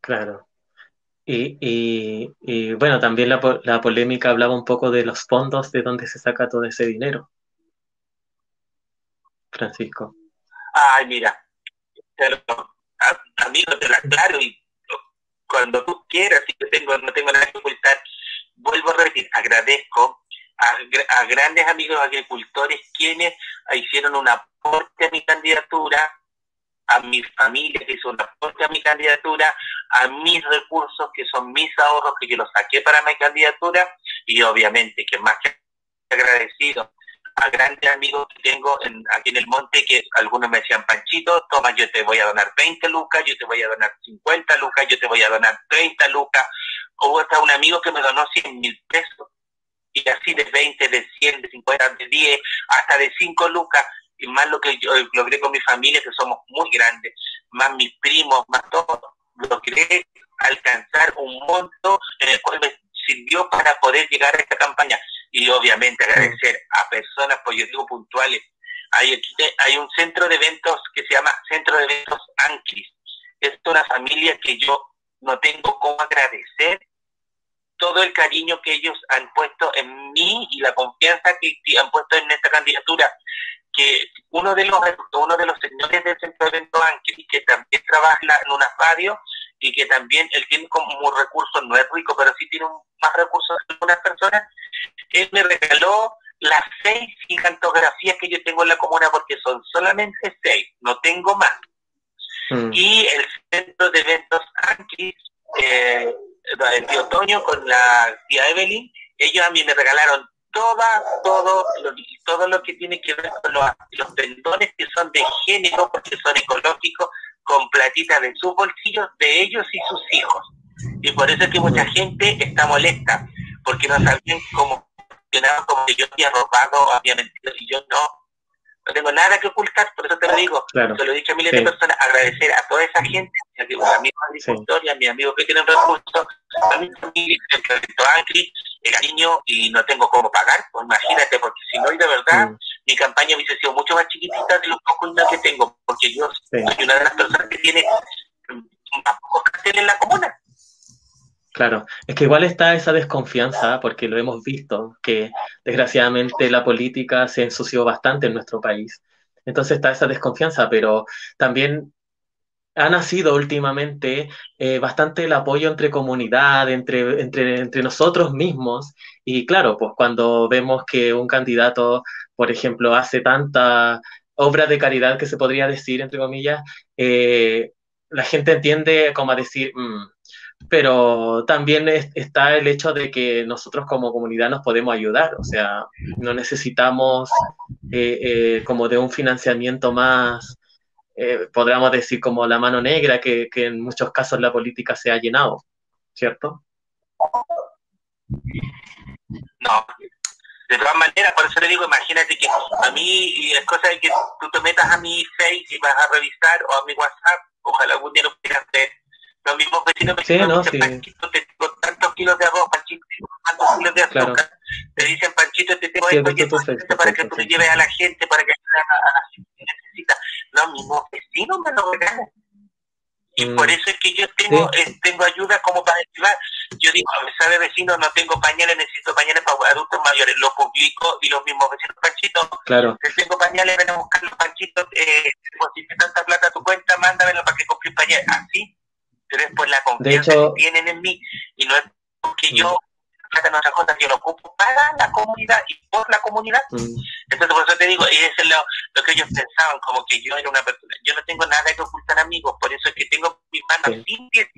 Claro. Y, y, bueno, también la, la, polémica hablaba un poco de los fondos, de dónde se saca todo ese dinero. Francisco. Ay, mira, amigo, te lo aclaro y cuando tú quieras, si yo tengo, no tengo nada que ocultar, vuelvo a repetir, agradezco a, grandes amigos agricultores quienes hicieron un aporte a mi candidatura, a mi familia que hizo un aporte a mi candidatura, a mis recursos que son mis ahorros que yo los saqué para mi candidatura y obviamente que más que agradecido a grandes amigos que tengo aquí en el monte que algunos me decían, Panchito, toma, yo te voy a donar 20 lucas, yo te voy a donar 50 lucas, yo te voy a donar 30 lucas. Hubo hasta un amigo que me donó 100 mil pesos y así de 20, de 100, de 50, de 10, hasta de 5 lucas, y más lo que yo logré con mi familia, que somos muy grandes, más mis primos, más todo, logré alcanzar un monto en el cual me sirvió para poder llegar a esta campaña. Y obviamente agradecer a personas, pues yo digo puntuales. Hay, hay un centro de eventos que se llama Centro de Eventos Anclis. Es una familia que yo no tengo cómo agradecer todo el cariño que ellos han puesto en mí y la confianza que, han puesto en esta candidatura que uno de los uno de los señores del centro de evento que también trabaja en una radio y que también él tiene como recursos no es rico pero sí tiene más recursos que algunas personas él me regaló las seis gigantografías que yo tengo en la comuna porque son solamente seis no tengo más mm. y el centro de eventos Ángel eh, el tío Toño con la tía Evelyn, ellos a mí me regalaron toda, todo, lo, todo lo que tiene que ver con los, los tendones que son de género, porque son ecológicos, con platitas de sus bolsillos, de ellos y sus hijos. Y por eso es que mucha gente está molesta, porque no sabían cómo funcionaba, como que yo había robado, había mentido, y yo no no tengo nada que ocultar, por eso te lo digo. Te lo he dicho a miles de personas, agradecer a toda esa gente, a mis amigos agricultores, a mis amigos que tienen recursos, a mi familia, el el cariño, y no tengo cómo pagar, pues imagínate, porque si no, y de verdad, mm. mi campaña hubiese sido mucho más chiquitita de lo poco que tengo, porque yo soy una de las personas que tiene más pocos en la comuna. Claro, es que igual está esa desconfianza, porque lo hemos visto, que desgraciadamente la política se ensució bastante en nuestro país. Entonces está esa desconfianza, pero también ha nacido últimamente eh, bastante el apoyo entre comunidad, entre, entre, entre nosotros mismos. Y claro, pues cuando vemos que un candidato, por ejemplo, hace tanta obra de caridad que se podría decir, entre comillas, eh, la gente entiende como a decir, mm, pero también está el hecho de que nosotros como comunidad nos podemos ayudar, o sea, no necesitamos eh, eh, como de un financiamiento más, eh, podríamos decir como la mano negra que, en muchos casos la política se ha llenado, ¿cierto? No, de todas maneras, por eso le digo, imagínate que a mí es cosa de que tú te metas a mi Face y vas a revisar o a mi WhatsApp, ojalá algún día lo quieras hacer. Los mismos vecinos me sí, dicen, no, sí. Panchito, te tengo tantos kilos de arroz, Panchito, tantos kilos de azúcar. Claro. Te dicen, Panchito, te tengo sí, esto y esto esto para que tú le lleves a la gente, para que a, a la gente que necesita. Los mismos vecinos me lo regalan. Y mm. por eso es que yo tengo sí. eh, tengo ayuda como para ayudar. Yo digo, sabe vecino, no tengo pañales, necesito pañales para adultos mayores. Lo publico y los mismos vecinos, Panchito, claro. te tengo pañales, ven a buscar los panchitos, eh, si te tanta plata a tu cuenta, mándamelo para que compre pañales. Así, pero es por la confianza hecho, que tienen en mí y no es porque mm. yo plata otras cosas, yo lo ocupo para la comunidad y por la comunidad. Mm. Entonces, por eso te digo, y eso es lo, lo, que ellos pensaban, como que yo era una persona. Yo no tengo nada que ocultar, amigos, por eso es que tengo mis manos sí. limpias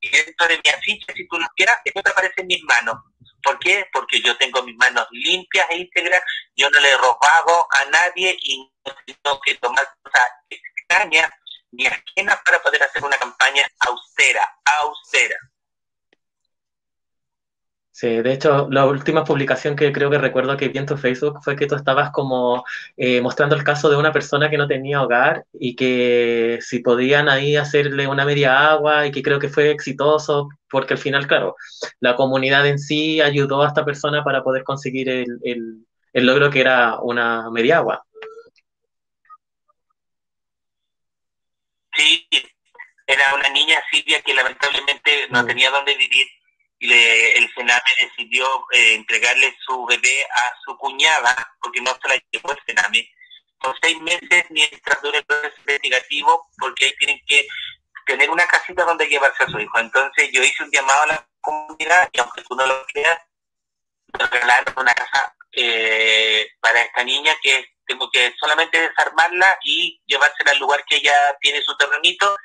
y dentro de mi afiche, si tú lo quieras, esto te aparece en mis manos. ¿Por qué? Porque yo tengo mis manos limpias e íntegras, yo no le he robado a nadie y no tengo que tomar cosas extrañas ni ajenas para poder hacer una campaña austera, austera. Sí, de hecho, la última publicación que creo que recuerdo que vi en tu Facebook fue que tú estabas como eh, mostrando el caso de una persona que no tenía hogar y que si podían ahí hacerle una media agua y que creo que fue exitoso porque al final, claro, la comunidad en sí ayudó a esta persona para poder conseguir el, el, el logro que era una media agua. Sí, era una niña Silvia que lamentablemente no mm. tenía dónde vivir y le, el Sename decidió eh, entregarle su bebé a su cuñada, porque no se la llevó el Sename, por seis meses mientras dure el proceso investigativo, porque ahí tienen que tener una casita donde llevarse a su hijo. Entonces yo hice un llamado a la comunidad y aunque tú no lo creas, regalaron una casa eh, para esta niña que tengo que solamente desarmarla y llevársela al lugar que ella tiene su terrenito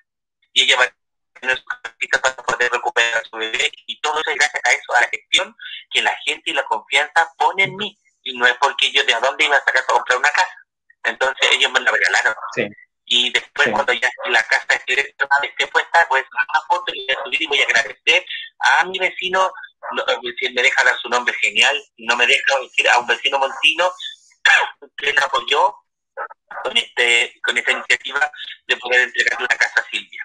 y ella va a tener su casita para poder recuperar a su bebé y todo eso es gracias a eso, a la gestión que la gente y la confianza ponen en mí y no es porque yo de a dónde iba a sacar para comprar una casa. Entonces ellos me la regalaron. Sí. Y después Sí. cuando ya la casa esté esté puesta, pues una foto y voy a subir y voy a agradecer a mi vecino, no, si él me deja dar su nombre genial, no me deja decir a un vecino montino él apoyó con este con esta iniciativa de poder entregarle una casa a Silvia.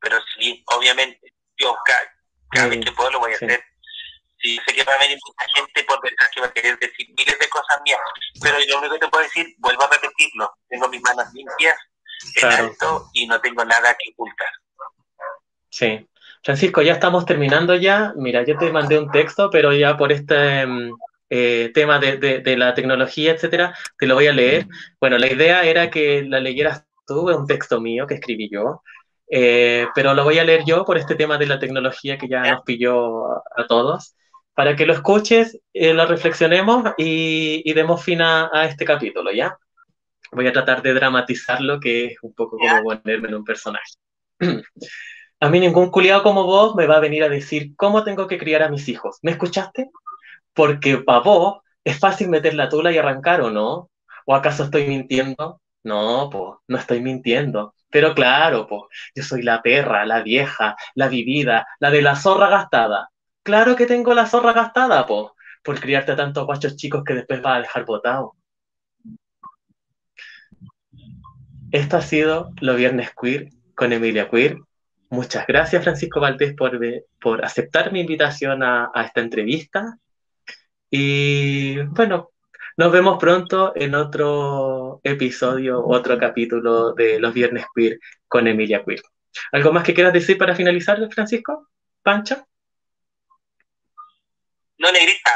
Pero sí, obviamente, yo cada, cada vez que puedo lo voy a sí. hacer. Sí, sé que va a venir mucha gente por detrás que va a querer decir miles de cosas mías, pero lo único que te puedo decir, vuelvo a repetirlo, tengo mis manos limpias, en Claro. alto y no tengo nada que ocultar. Sí. Francisco, ya estamos terminando ya. Mira, yo te mandé un texto, pero ya por este mm, eh, tema de, de- de la tecnología, etcétera, te lo voy a leer. Bueno, la idea era que la leyeras tú, es un texto mío que escribí yo, eh, pero lo voy a leer yo por este tema de la tecnología que ya nos pilló a, a todos, para que lo escuches, eh, lo reflexionemos y, y demos fin a, a este capítulo, ¿ya? Voy a tratar de dramatizarlo, que es un poco como ponerme en un personaje. A mí ningún culiado como vos me va a venir a decir cómo tengo que criar a mis hijos. ¿Me escuchaste? Porque para vos es fácil meter la tula y arrancar, ¿o no? ¿O acaso estoy mintiendo? No, pues, no estoy mintiendo. Pero claro, pues, yo soy la perra, la vieja, la vivida, la de la zorra gastada. Claro que tengo la zorra gastada, pues, por criarte a tantos guachos chicos que después vas a dejar botado. Esto ha sido Lo Viernes Queer con Emilia Queer. Muchas gracias, Francisco Valdés, por, por aceptar mi invitación a esta entrevista. Y bueno, nos vemos pronto en otro episodio, otro capítulo de Los Viernes Queer con Emilia Queer. ¿Algo más que quieras decir para finalizar, Francisco? ¿Pancho? No, Negrita,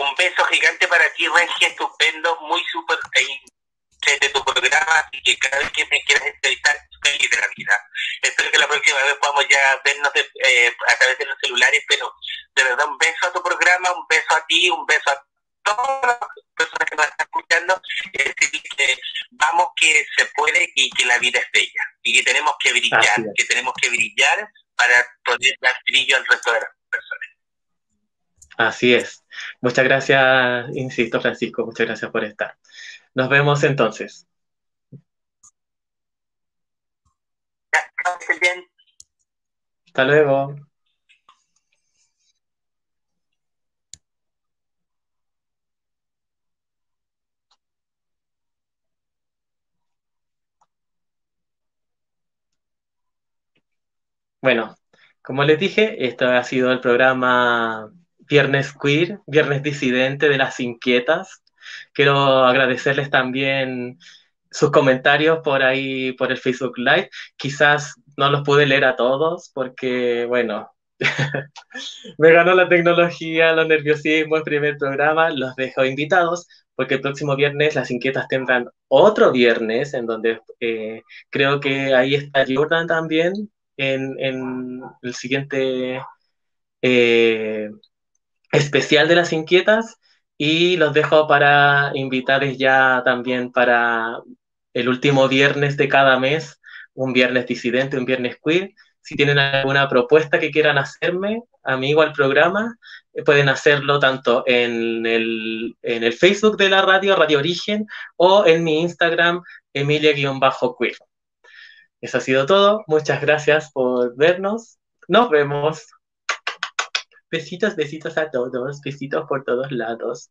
un beso gigante para ti, Regia, estupendo, muy súper eh, de tu programa, así que cada vez que me quieras entrevistar, feliz de la vida. Espero que la próxima vez podamos ya vernos de, eh, a través de los celulares, pero de verdad un beso a tu programa, un beso a ti, un beso a todas las personas que nos están escuchando, y decir que vamos que se puede y que la vida es bella, y que tenemos que brillar, es. que tenemos que brillar para poder dar brillo al resto de las personas. Así es. Muchas gracias, insisto, Francisco, muchas gracias por estar. Nos vemos entonces. Hasta luego. Bueno, como les dije, esto ha sido el programa Viernes Queer, Viernes Disidente de las Inquietas. Quiero agradecerles también sus comentarios por ahí, por el Facebook Live. Quizás no los pude leer a todos porque, bueno, me ganó la tecnología, los nerviosismo, el primer programa. Los dejo invitados porque el próximo viernes las inquietas tendrán otro viernes en donde eh, creo que ahí está Jordan también en, el siguiente eh, especial de las inquietas y los dejo para invitarles ya también para el último viernes de cada mes, un viernes disidente, un viernes queer. Si tienen alguna propuesta que quieran hacerme, amigo al programa, eh, pueden hacerlo tanto en el, en el Facebook de la radio, Radio Origen, o en mi Instagram, emilia-queer. Eso ha sido todo. Muchas gracias por vernos. Nos vemos. Besitos, besitos a todos. Besitos por todos lados.